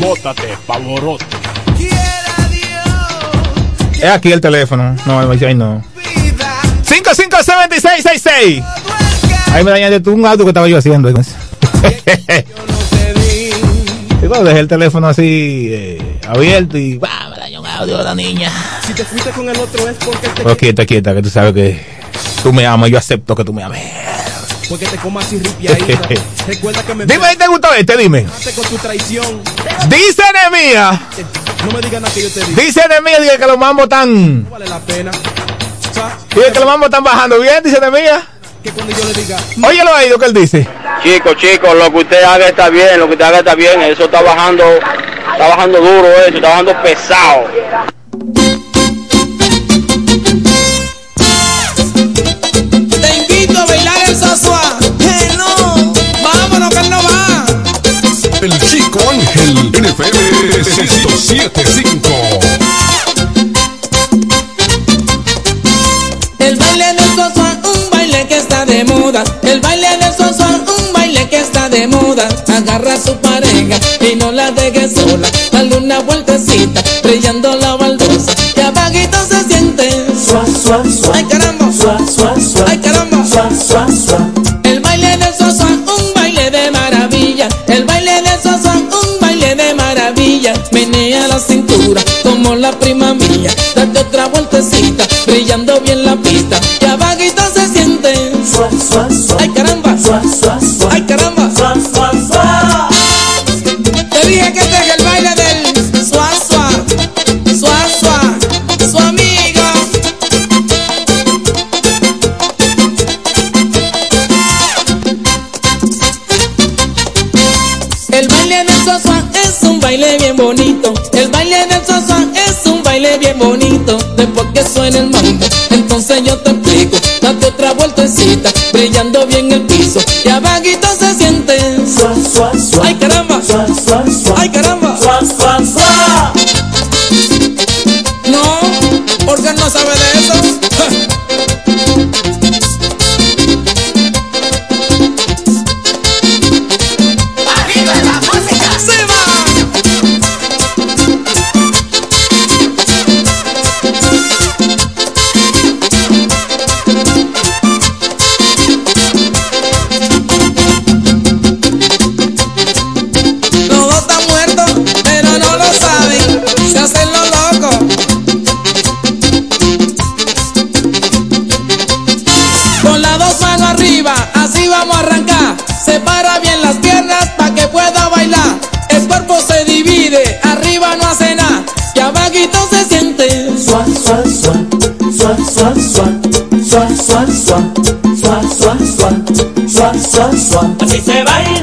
Bótate, pavorote. Es aquí el teléfono. No, ahí no. 557666. Ahí me dañaste tú un auto que estaba yo haciendo. Y cuando dejé el teléfono así eh, abierto y ¡bah! me dañó un audio de la niña. Si te fuiste con el otro es porque te, Pero quieta, quieta, que tú sabes que tú me amas, yo acepto que tú me ames. porque te comas ripiadita. Recuerda que me Dime te gustó este, dime. con tu traición. Dice Nemía, No me digas nada que yo te diga. dice dice que los mambos están, No vale la pena. O sea, dice que los mambos están bajando bien, dice que cuando yo le diga, Oye lo oído que él dice. Chicos, chicos, lo que usted haga está bien, lo que usted haga está bien, eso está bajando, está bajando duro eso, está bajando pesado. NFM 1075. El baile del sosua, un baile que está de moda. El baile del sosua, un baile que está de moda. Agarra a su pareja y no la deje sola. Dale una vueltecita, brillando la baldosa. Que abajito se siente. Sua, sua, sua. Ay caramba. Sua, sua, sua. Ay caramba. Sua, sua, sua. La cintura como la prima mía. Date otra vueltecita, brillando bien la pista. Que abajito se siente. Sua, sua, sua. Ay caramba. Sua, sua, sua. Ay caramba. Suene el mambo. Entonces yo te explico, date otra vueltecita, brillando bien el piso. Y abajito se siente. Suá, suá, suá. Ay caramba. Ay caramba. Suá, suá, suá. Suá, suá, suá. Suá, suá, suá. Suá, suá, suá. Así se baila.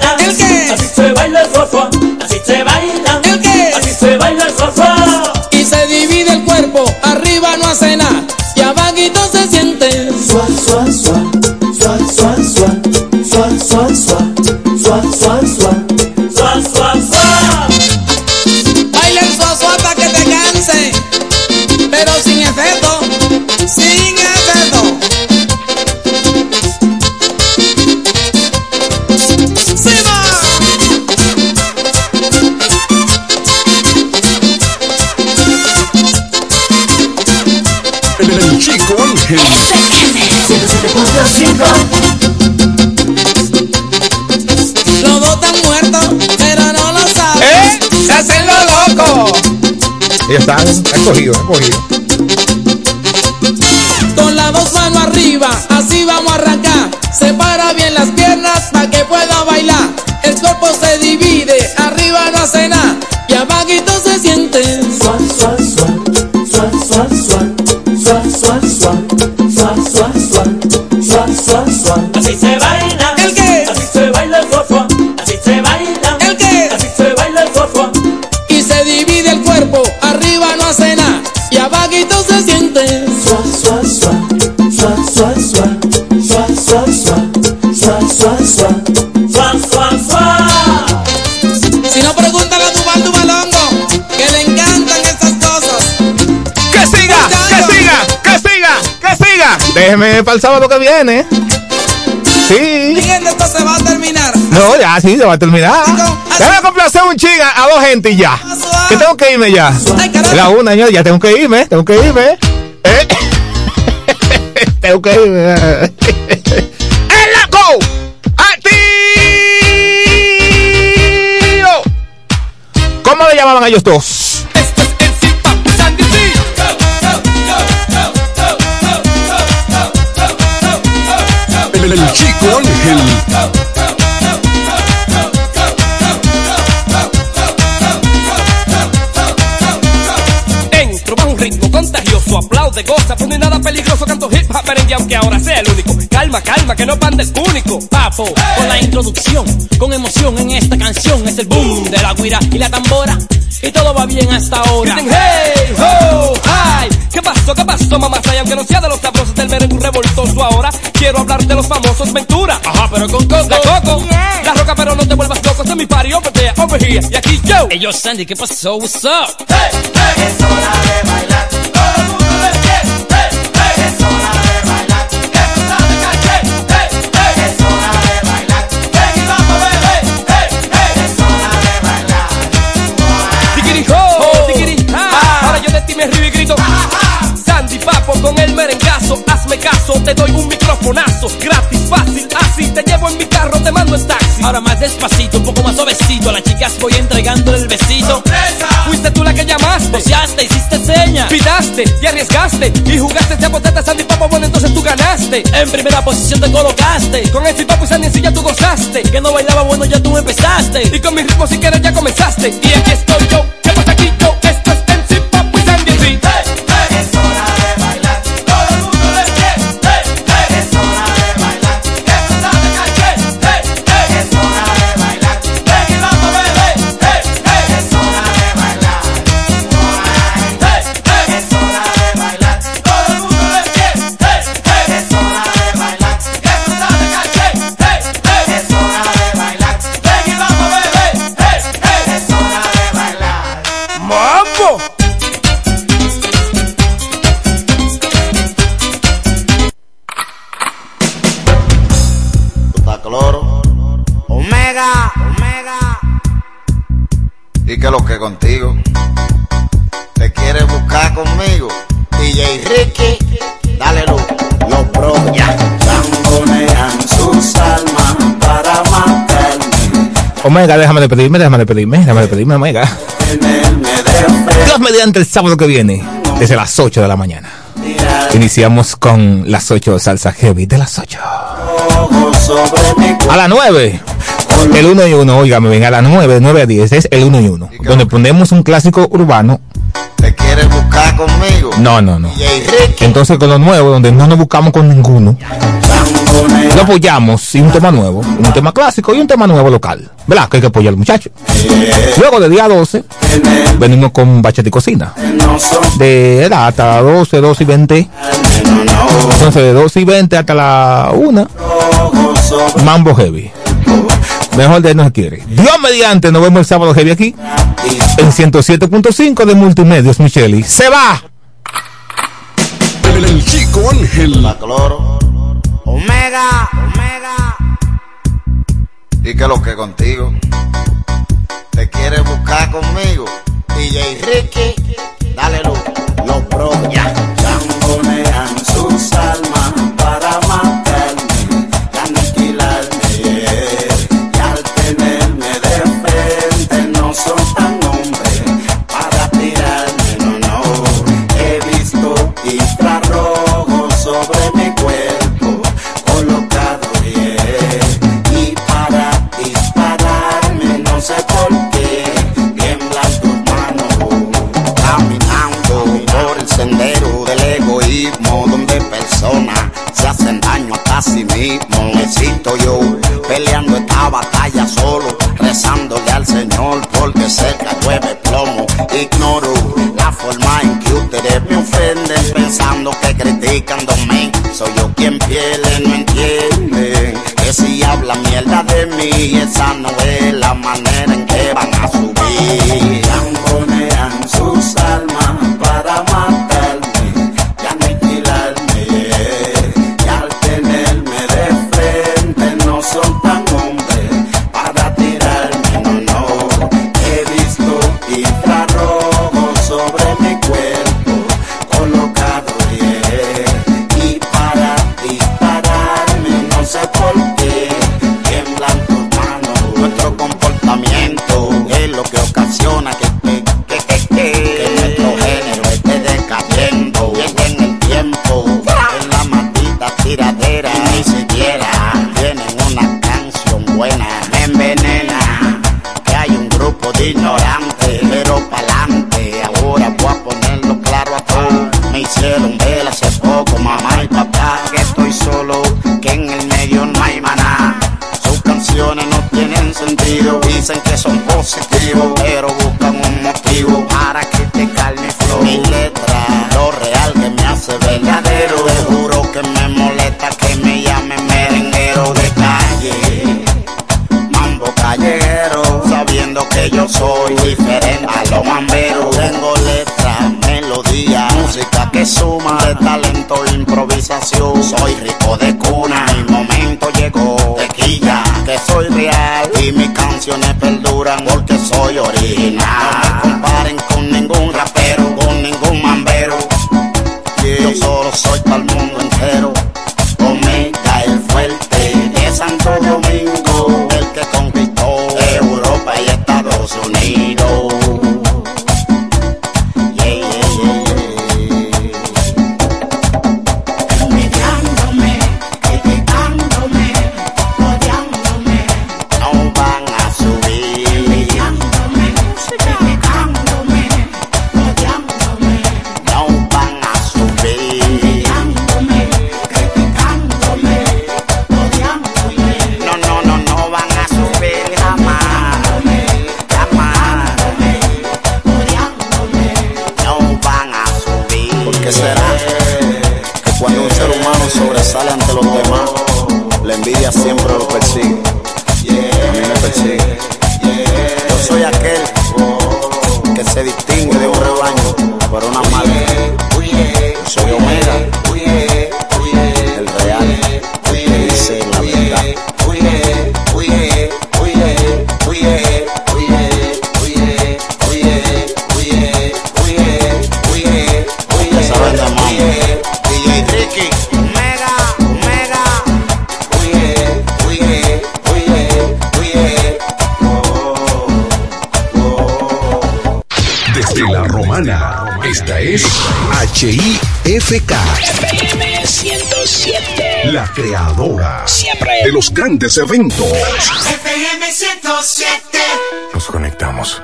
Ellos están escogidos, escogidos. Con Déjeme para el sábado que viene. Sí. Siguiendo esto se va a terminar. No, ya, sí, se va a terminar. Déjame complacer un chinga a dos gente y ya. Que tengo que irme ya. Ay. La una, ya, ya tengo que irme, tengo que irme. Eh. tengo que irme. ¡El laco! ¡Activo! ¿Cómo le llamaban a ellos dos? El chico Ángel. Entro va un ritmo contagioso, aplaude, goza, no hay nada peligroso, canto hip hop merengue aunque ahora sea el único. Calma, calma, que no panda el único. Papo, con la introducción, con emoción en esta canción es el boom de la guira y la tambora. Y todo va bien hasta ahora. Griten hey, ho, hi. ¿Qué pasó, qué pasó, mamá? Y aunque no sea de los sabrosos del merengue revoltoso ahora, quiero hablar de los famosos Ventura. Ajá, pero con coco. La coco, la roca, pero no te vuelvas loco, este es mi party, over there, over here, y aquí yo. Hey, yo, Sandy, ¿qué pasó? What's up? Es hora de bailar. Caso, te doy un microfonazo, gratis, fácil, así, te llevo en mi carro, te mando en taxi. Ahora más despacito, un poco más suavecito. A las chicas voy entregándole el besito. Fuiste tú la que llamaste, Boceaste, hiciste seña. pitaste y arriesgaste y jugaste ese potete Sandy Papo, bueno entonces tú ganaste. En primera posición te colocaste. Con el Papo y Sandy sí ya tú gozaste. Que no bailaba bueno, ya tú empezaste. Y con mi ritmo si quieres ya comenzaste. Y aquí estoy yo, ¿qué pasa aquí yo? Esto es MC Papo y Sandy contigo. Te quieres buscar conmigo. DJ Ricky, dale luz. Los pros ya sus almas para matarme. Omega, déjame de pedirme, déjame de pedirme, déjame de pedirme, Omega. Dios mediante el sábado que viene, desde las 8 de la mañana. Iniciamos con las 8 salsa heavy de las 8. A las 9. El 1 y 1, oígame bien, a las 9, 9 a 10 es el 1 y 1. Donde ponemos un clásico urbano. Te quieres buscar conmigo. No, no, no. Entonces con lo nuevo, donde no nos buscamos con ninguno, lo apoyamos y un tema nuevo, un tema clásico y un tema nuevo local. ¿Verdad? Que hay que apoyar al muchacho. Luego de día 12, venimos con Bachata y Cocina. De edad hasta 12, 12 y 20. Entonces de 12 y 20 hasta la 1, Mambo Heavy. Mejor de él no se quiere. Dios mediante, nos vemos el sábado heavy aquí. En 107.5 de Multimedios, Micheli. ¡Se va! El, el chico Ángel. La cloro. Omega, Omega. ¿Y qué lo que contigo? ¿Te quieres buscar conmigo? DJ Ricky, dale luz. Los pros ya mismo necesito yo. Peleando esta batalla solo rezándole al Señor porque cerca llueve plomo. Ignoro la forma en que ustedes me ofenden pensando que mí. Soy yo quien pierde no entienden que si hablan mierda de mí esa no es la manera sobresale ante los demás, la envidia siempre lo persigue? A mí me persigue. Yo soy aquel que se distingue de un rebaño por una. Yo soy Omega, HIFK. FM 107. La creadora Siempre. de los grandes eventos. FM 107. Nos conectamos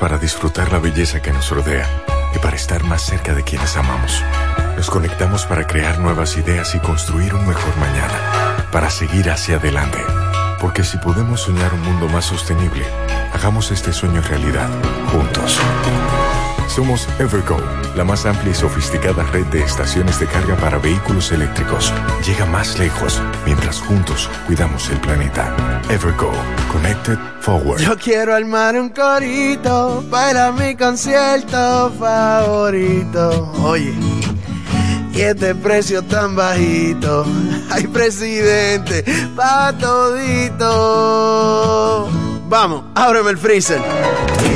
para disfrutar la belleza que nos rodea y para estar más cerca de quienes amamos. Nos conectamos para crear nuevas ideas y construir un mejor mañana, para seguir hacia adelante. Porque si podemos soñar un mundo más sostenible, hagamos este sueño realidad, juntos. Somos Evergo, la más amplia y sofisticada red de estaciones de carga para vehículos eléctricos. Llega más lejos mientras juntos cuidamos el planeta. Evergo, Connected Forward. Yo quiero armar un corito para mi concierto favorito. Oye, y este precio tan bajito. Ay, presidente, pa' todito. Vamos, ábreme el freezer.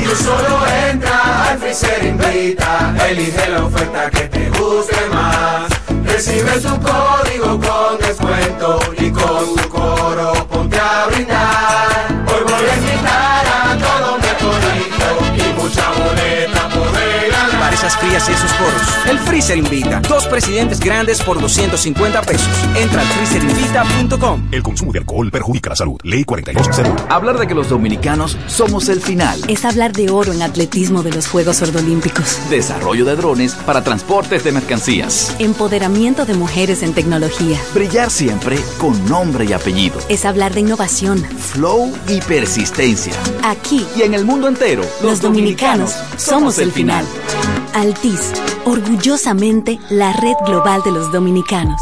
Tú solo entra al freezer invita, elige la oferta que te guste más. Recibe tu código con descuento y con tu coro ponte a brindar. Esas frías y esos coros, el Freezer invita. Dos presidentes grandes por 250 pesos. Entra al freezerinvita.com. El consumo de alcohol perjudica la salud. Ley 4201. Hablar de que los dominicanos somos el final. Es hablar de oro en atletismo de los Juegos Ordolímpicos. Desarrollo de drones para transportes de mercancías. Empoderamiento de mujeres en tecnología. Brillar siempre con nombre y apellido. Es hablar de innovación. Flow y persistencia. Aquí y en el mundo entero, los, dominicanos, somos el final. Altis, orgullosamente la red global de los dominicanos.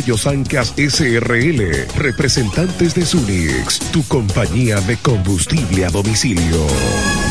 SRL, representantes de Sunix, tu compañía de combustible a domicilio.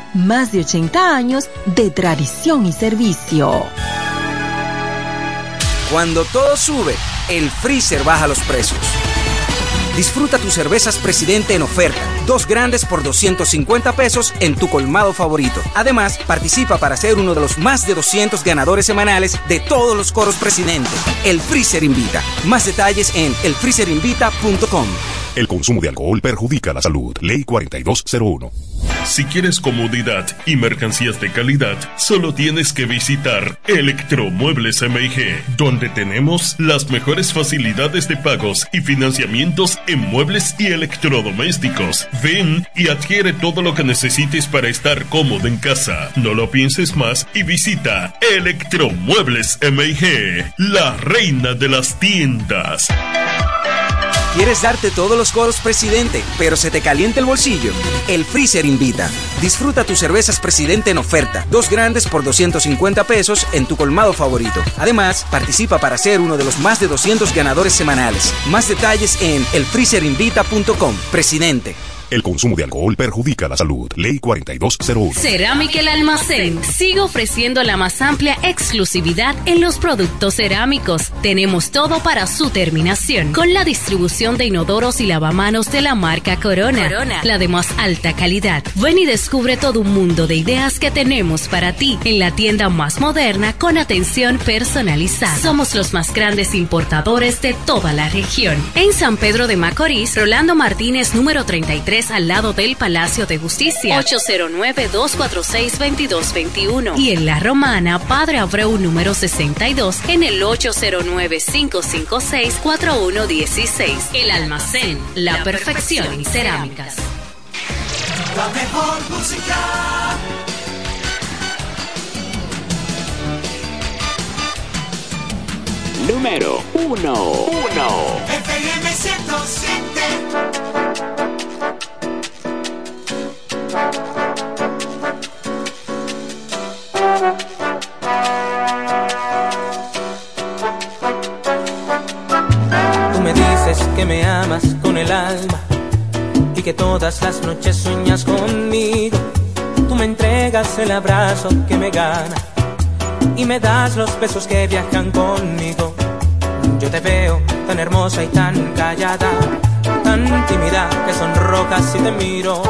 más de 80 años de tradición y servicio. Cuando todo sube, el freezer baja los precios. Disfruta tus cervezas Presidente en oferta. Dos grandes por 250 pesos en tu colmado favorito. Además, participa para ser uno de los más de 200 ganadores semanales de todos los coros Presidente. El Freezer Invita. Más detalles en elfreezerinvita.com. El consumo de alcohol perjudica la salud. Ley 4201. Si quieres comodidad y mercancías de calidad, solo tienes que visitar Electromuebles MIG, donde tenemos las mejores facilidades de pagos y financiamientos en muebles y electrodomésticos. Ven y adquiere todo lo que necesites para estar cómodo en casa. No lo pienses más y visita Electromuebles MIG, la reina de las tiendas. ¿Quieres darte todos los coros presidente, pero se te calienta el bolsillo? El Freezer invita. Disfruta tus cervezas presidente en oferta. Dos grandes por 250 pesos en tu colmado favorito. Además, participa para ser uno de los más de 200 ganadores semanales. Más detalles en elfreezerinvita.com. Presidente. El consumo de alcohol perjudica la salud. Ley 4201. Cerámica El Almacén sigue ofreciendo la más amplia exclusividad en los productos cerámicos. Tenemos todo para su terminación, con la distribución de inodoros y lavamanos de la marca Corona, Corona. la de más alta calidad. Ven y descubre todo un mundo de ideas que tenemos para ti en la tienda más moderna con atención personalizada. Somos los más grandes importadores de toda la región. En San Pedro de Macorís, Rolando Martínez, número 33, al lado del Palacio de Justicia. 809-246-2221. Y en La Romana, Padre Abreu, número 62, en el 809-556-4116. El almacén, la, perfección en cerámicas. La mejor música. Número 1. 1. FM 107. Que me amas con el alma y que todas las noches sueñas conmigo. Tú me entregas el abrazo que me gana y me das los besos que viajan conmigo. Yo te veo tan hermosa y tan callada, tan tímida que sonrojas si te miro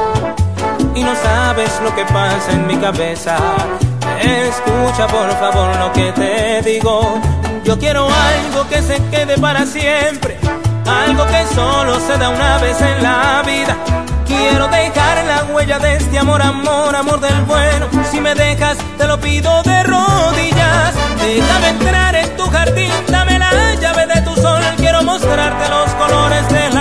y no sabes lo que pasa en mi cabeza. Escucha por favor lo que te digo. Yo quiero algo que se quede para siempre, algo que solo se da una vez en la vida. Quiero dejar la huella de este amor, amor, amor del bueno. Si me dejas, te lo pido de rodillas. Déjame entrar en tu jardín, dame la llave de tu sol. Quiero mostrarte los colores del amor.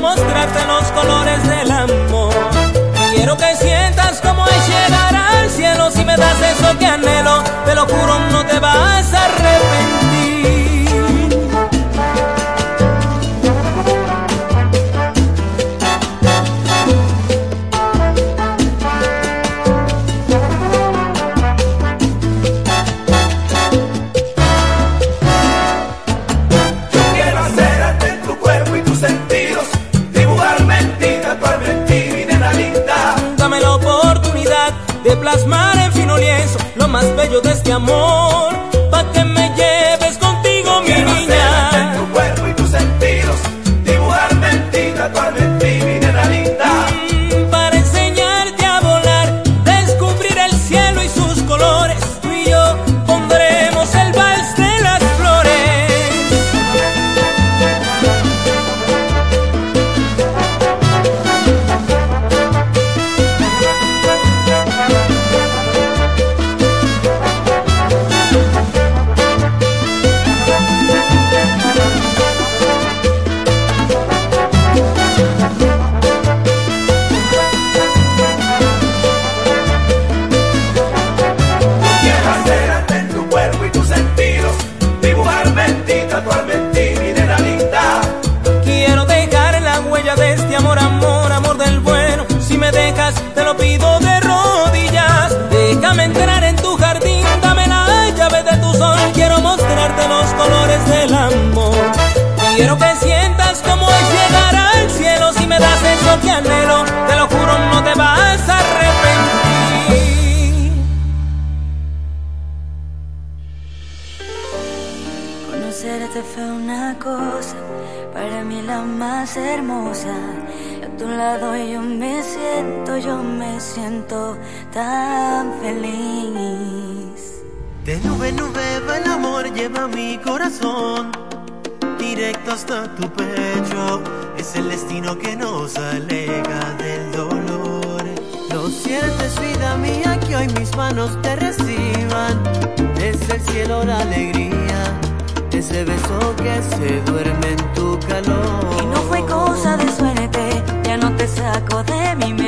Mostrarte los colores del amor. Quiero que sientas como es llegar al cielo. Si me das eso que anhelo, te lo juro, no te vas a arrepentir. Más bello de este amor. Esa fue una cosa, para mí la más hermosa. A tu lado yo me siento, yo me siento tan feliz. De nube en nube va el amor, lleva mi corazón directo hasta tu pecho. Es el destino que nos alega del dolor. Lo cierto es vida mía que hoy mis manos te reciban. Desde el cielo la alegría ese beso que se duerme en tu calor. Y no fue cosa de suerte, ya no te saco de mi mente.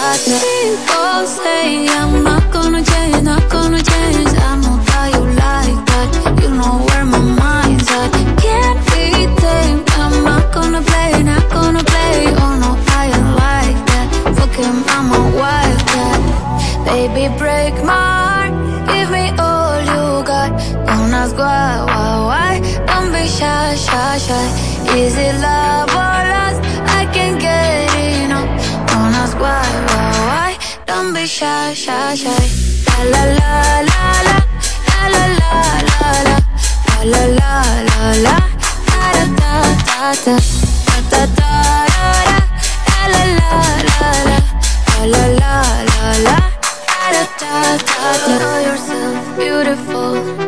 People I'm not gonna change, not gonna change. I know that you like that. You know where my mind's at. Can't. I'm not gonna play, not gonna play. Oh no, like that. Baby, break my heart. Give me all you got. Don't ask why, why, why. Don't be shy, shy, shy. Is it love or love? be shy, shy, shy La la la la la La la la la La la la la Da da da da Da da da da La la la la La la la la La da da da Show yourself beautiful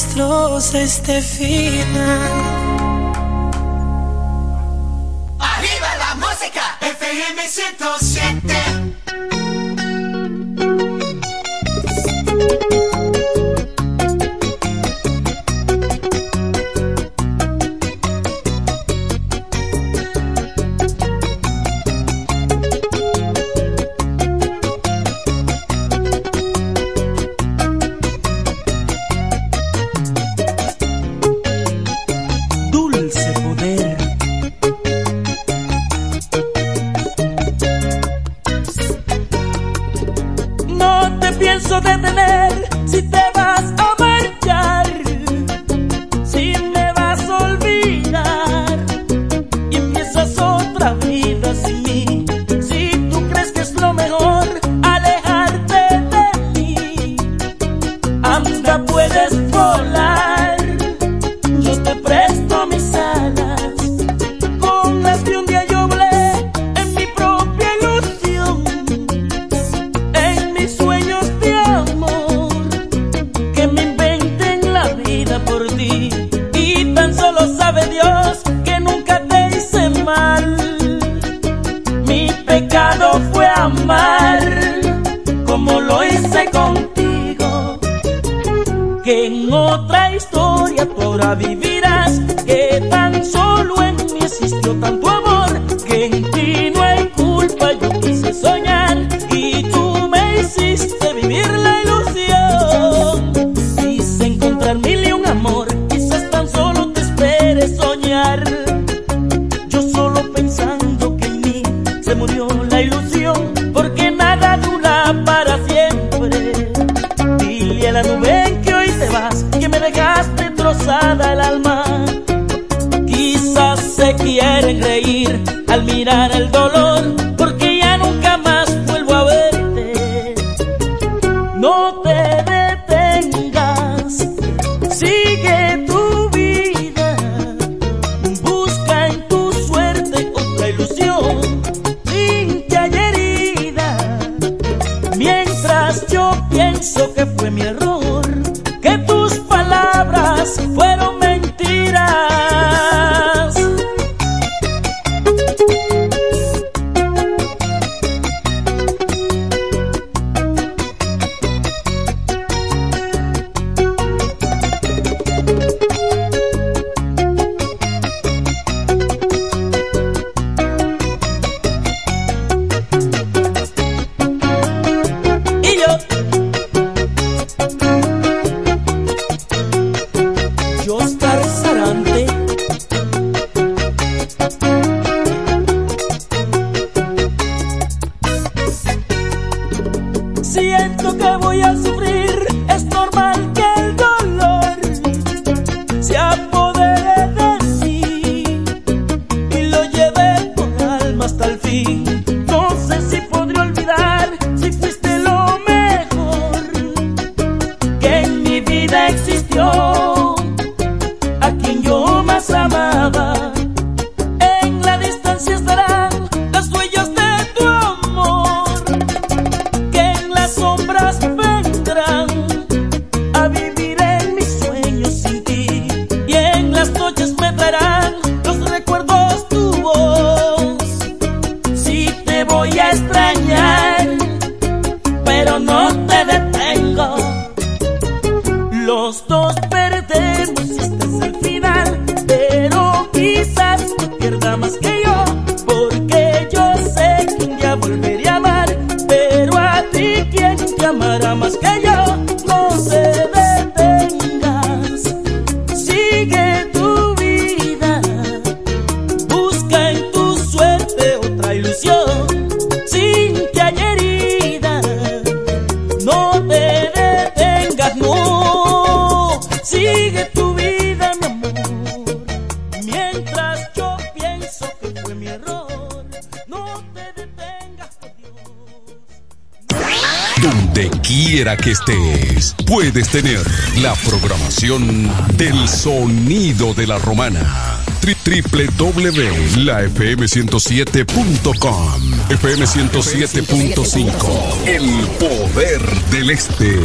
destroza este final. del sonido de la romana. Www.lafm107.com FM107.5 El poder del este.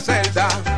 Celda,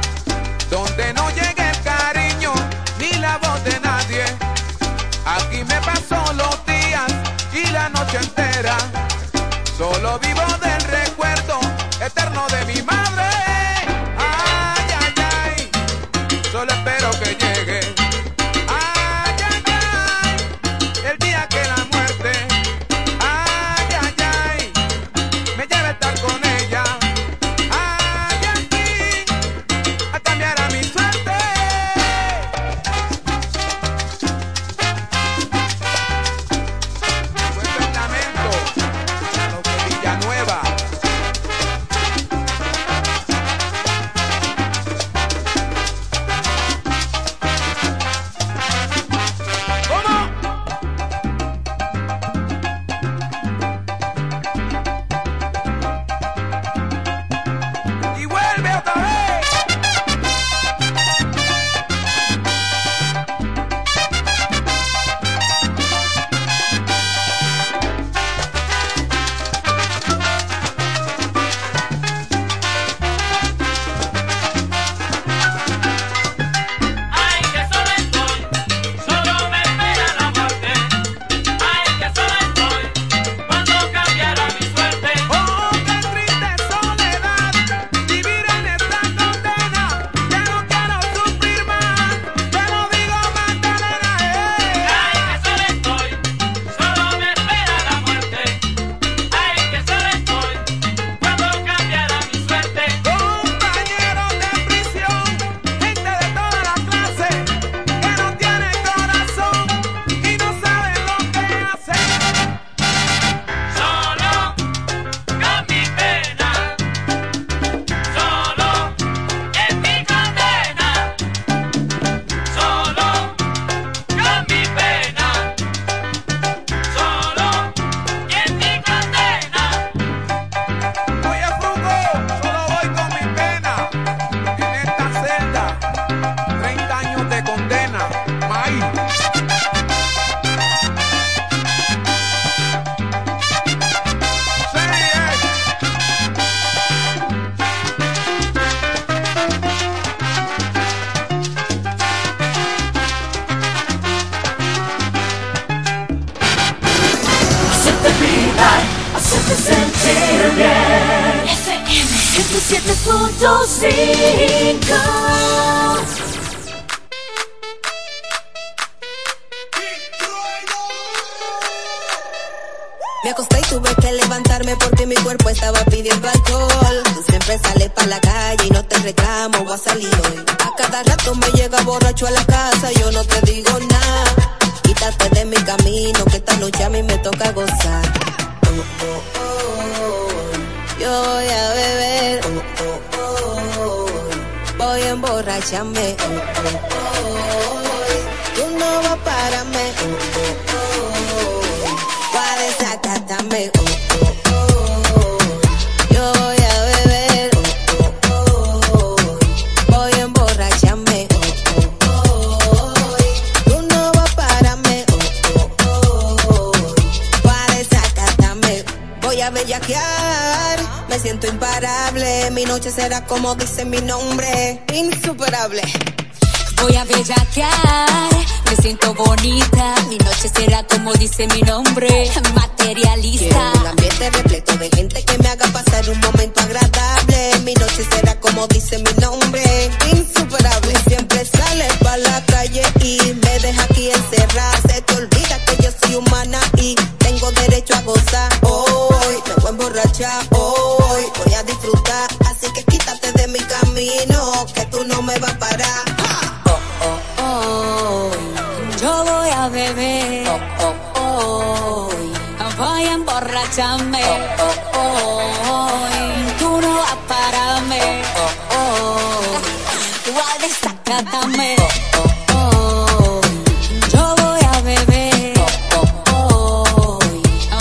bonita. Mi noche será como dice mi nombre, materialista. Quiero un ambiente repleto de gente que me haga pasar un momento agradable. Mi noche será como dice mi nombre,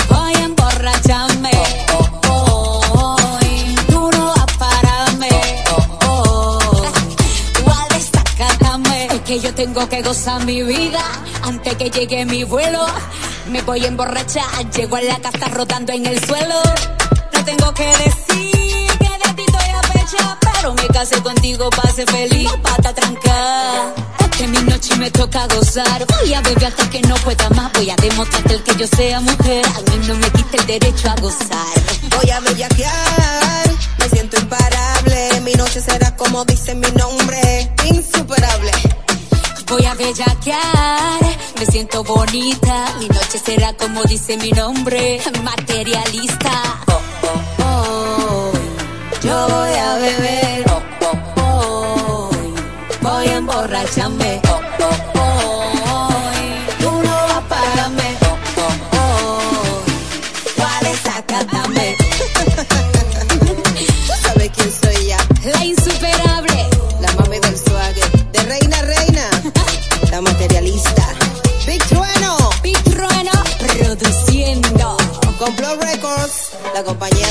voy a emborracharme. Hoy tú no vas a pararme. Hoy tú vas a desacatarme. Es que yo tengo que gozar mi vida antes que llegue mi vuelo. Me voy a emborrachar, llego a la casa rotando en el suelo. No tengo que decir que de ti estoy a pecha, pero me casé contigo para ser feliz, pata tranca. Que mi noche me toca gozar. Voy a beber hasta que no pueda más. Voy a demostrarte el que yo sea mujer. A mí no me quita el derecho a gozar. Voy a bellaquear, me siento imparable. Mi noche será como dice mi nombre, insuperable. Voy a bellaquear, me siento bonita. Mi noche será como dice mi nombre, materialista. Hoy yo voy a beber. Voy a emborracharme. Compañía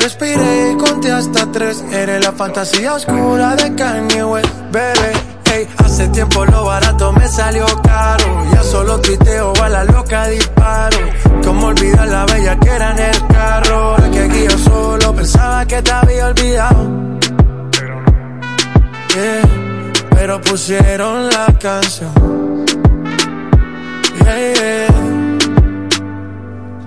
Respiré y conté hasta tres. Eres la fantasía oscura de Kanye West, bebé. Ey, hace tiempo lo barato me salió caro. Ya solo tuiteo a la loca disparo. Como olvidar la bella que era en el carro. Ahora que aquí yo solo pensaba que te había olvidado. Yeah, pero pusieron la canción.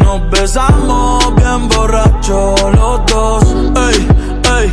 nos besamos bien borracho los dos. Ey, ey,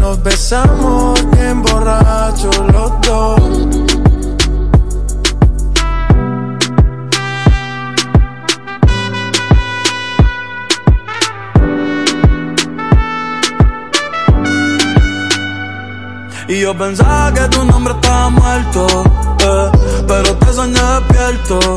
nos besamos bien borrachos los dos. Y yo pensaba que tu nombre estaba muerto, eh, pero te soñé despierto.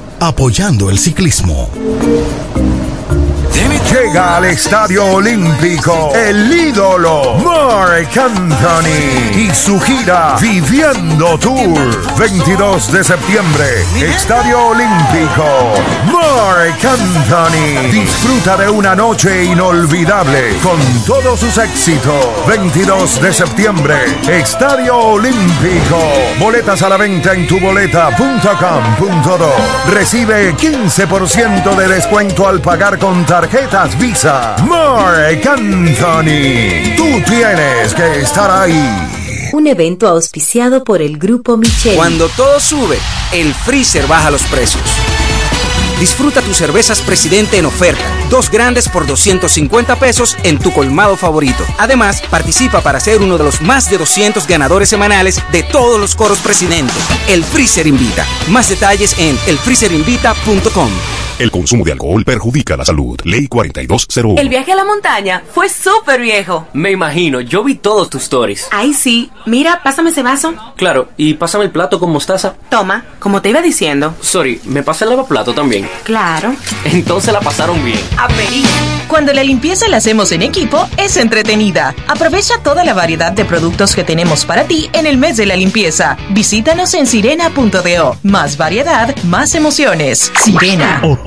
apoyando el ciclismo. Llega al Estadio Olímpico el ídolo Mark Anthony y su gira Viviendo Tour. 22 de septiembre, Estadio Olímpico. Mark Anthony disfruta de una noche inolvidable con todos sus éxitos. 22 de septiembre, Estadio Olímpico. Boletas a la venta en tuboleta.com.do. Recibe 15% de descuento al pagar con tarjetas Visa. Mark Anthony. Tú tienes que estar ahí. Un evento auspiciado por el Grupo Micheli. Cuando todo sube, el freezer baja los precios. Disfruta tus cervezas Presidente en oferta. Dos grandes por 250 pesos en tu colmado favorito. Además, participa para ser uno de los más de 200 ganadores semanales de todos los coros Presidente. El Freezer Invita. Más detalles en elfreezerinvita.com. El consumo de alcohol perjudica la salud. Ley 4201. El viaje a la montaña fue súper viejo. Me imagino, yo vi todos tus stories. Ay, sí. Mira, pásame ese vaso. Claro, y pásame el plato con mostaza. Toma, como te iba diciendo. Sorry, ¿me pasa el lavaplato también? Claro. Entonces la pasaron bien. Aperí. Cuando la limpieza la hacemos en equipo, es entretenida. Aprovecha toda la variedad de productos que tenemos para ti en el mes de la limpieza. Visítanos en sirena.do. Más variedad, más emociones. Sirena.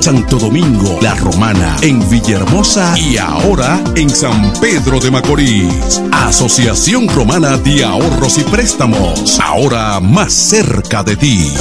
Santo Domingo, La Romana, en Villahermosa y ahora en San Pedro de Macorís. Asociación Romana de Ahorros y Préstamos, ahora más cerca de ti.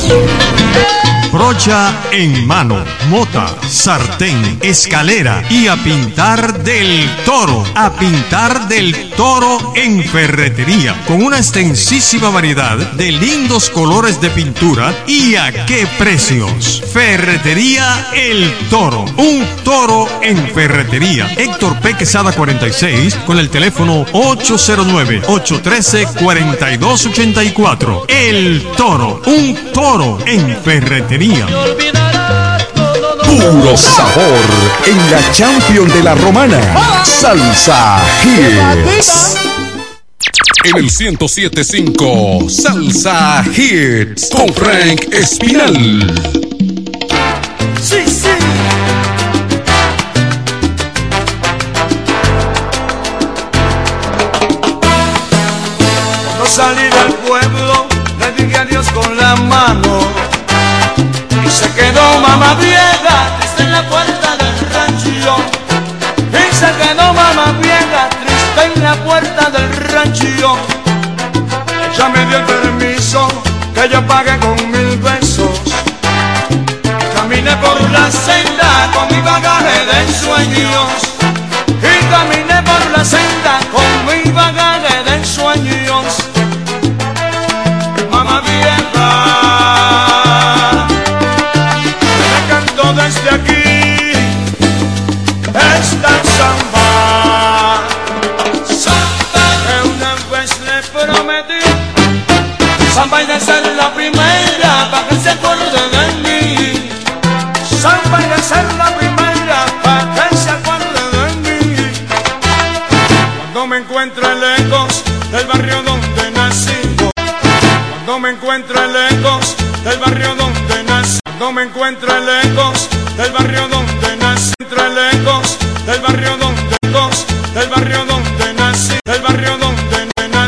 Brocha en mano, mota, sartén, escalera y a pintar del toro. A pintar del toro en ferretería. Con una extensísima variedad de lindos colores de pintura y a qué precios. Ferretería El Toro. Un toro en ferretería. Héctor P. Quesada 46 con el teléfono 809-813-4284. El Toro. Un toro en ferretería. Puro sabor en la Champion de la Romana. Salsa Hits. En el 1075, Salsa Hits con Frank Espinal. Sí, sí. Cuando salí del pueblo, le dije adiós con la mano. Y se quedó mamá vieja, triste en la puerta del rancho. Y se quedó mamá vieja, triste en la puerta del rancho. Ella me dio el permiso que yo pagué con mil pesos. Caminé por la senda con mi bagaje de sueños. Y caminé por la senda con mi bagaje de sueños. Encuentre lejos del barrio donde nací. Cuando me encuentre lejos del barrio donde nací. Cuando me encuentre lejos del barrio donde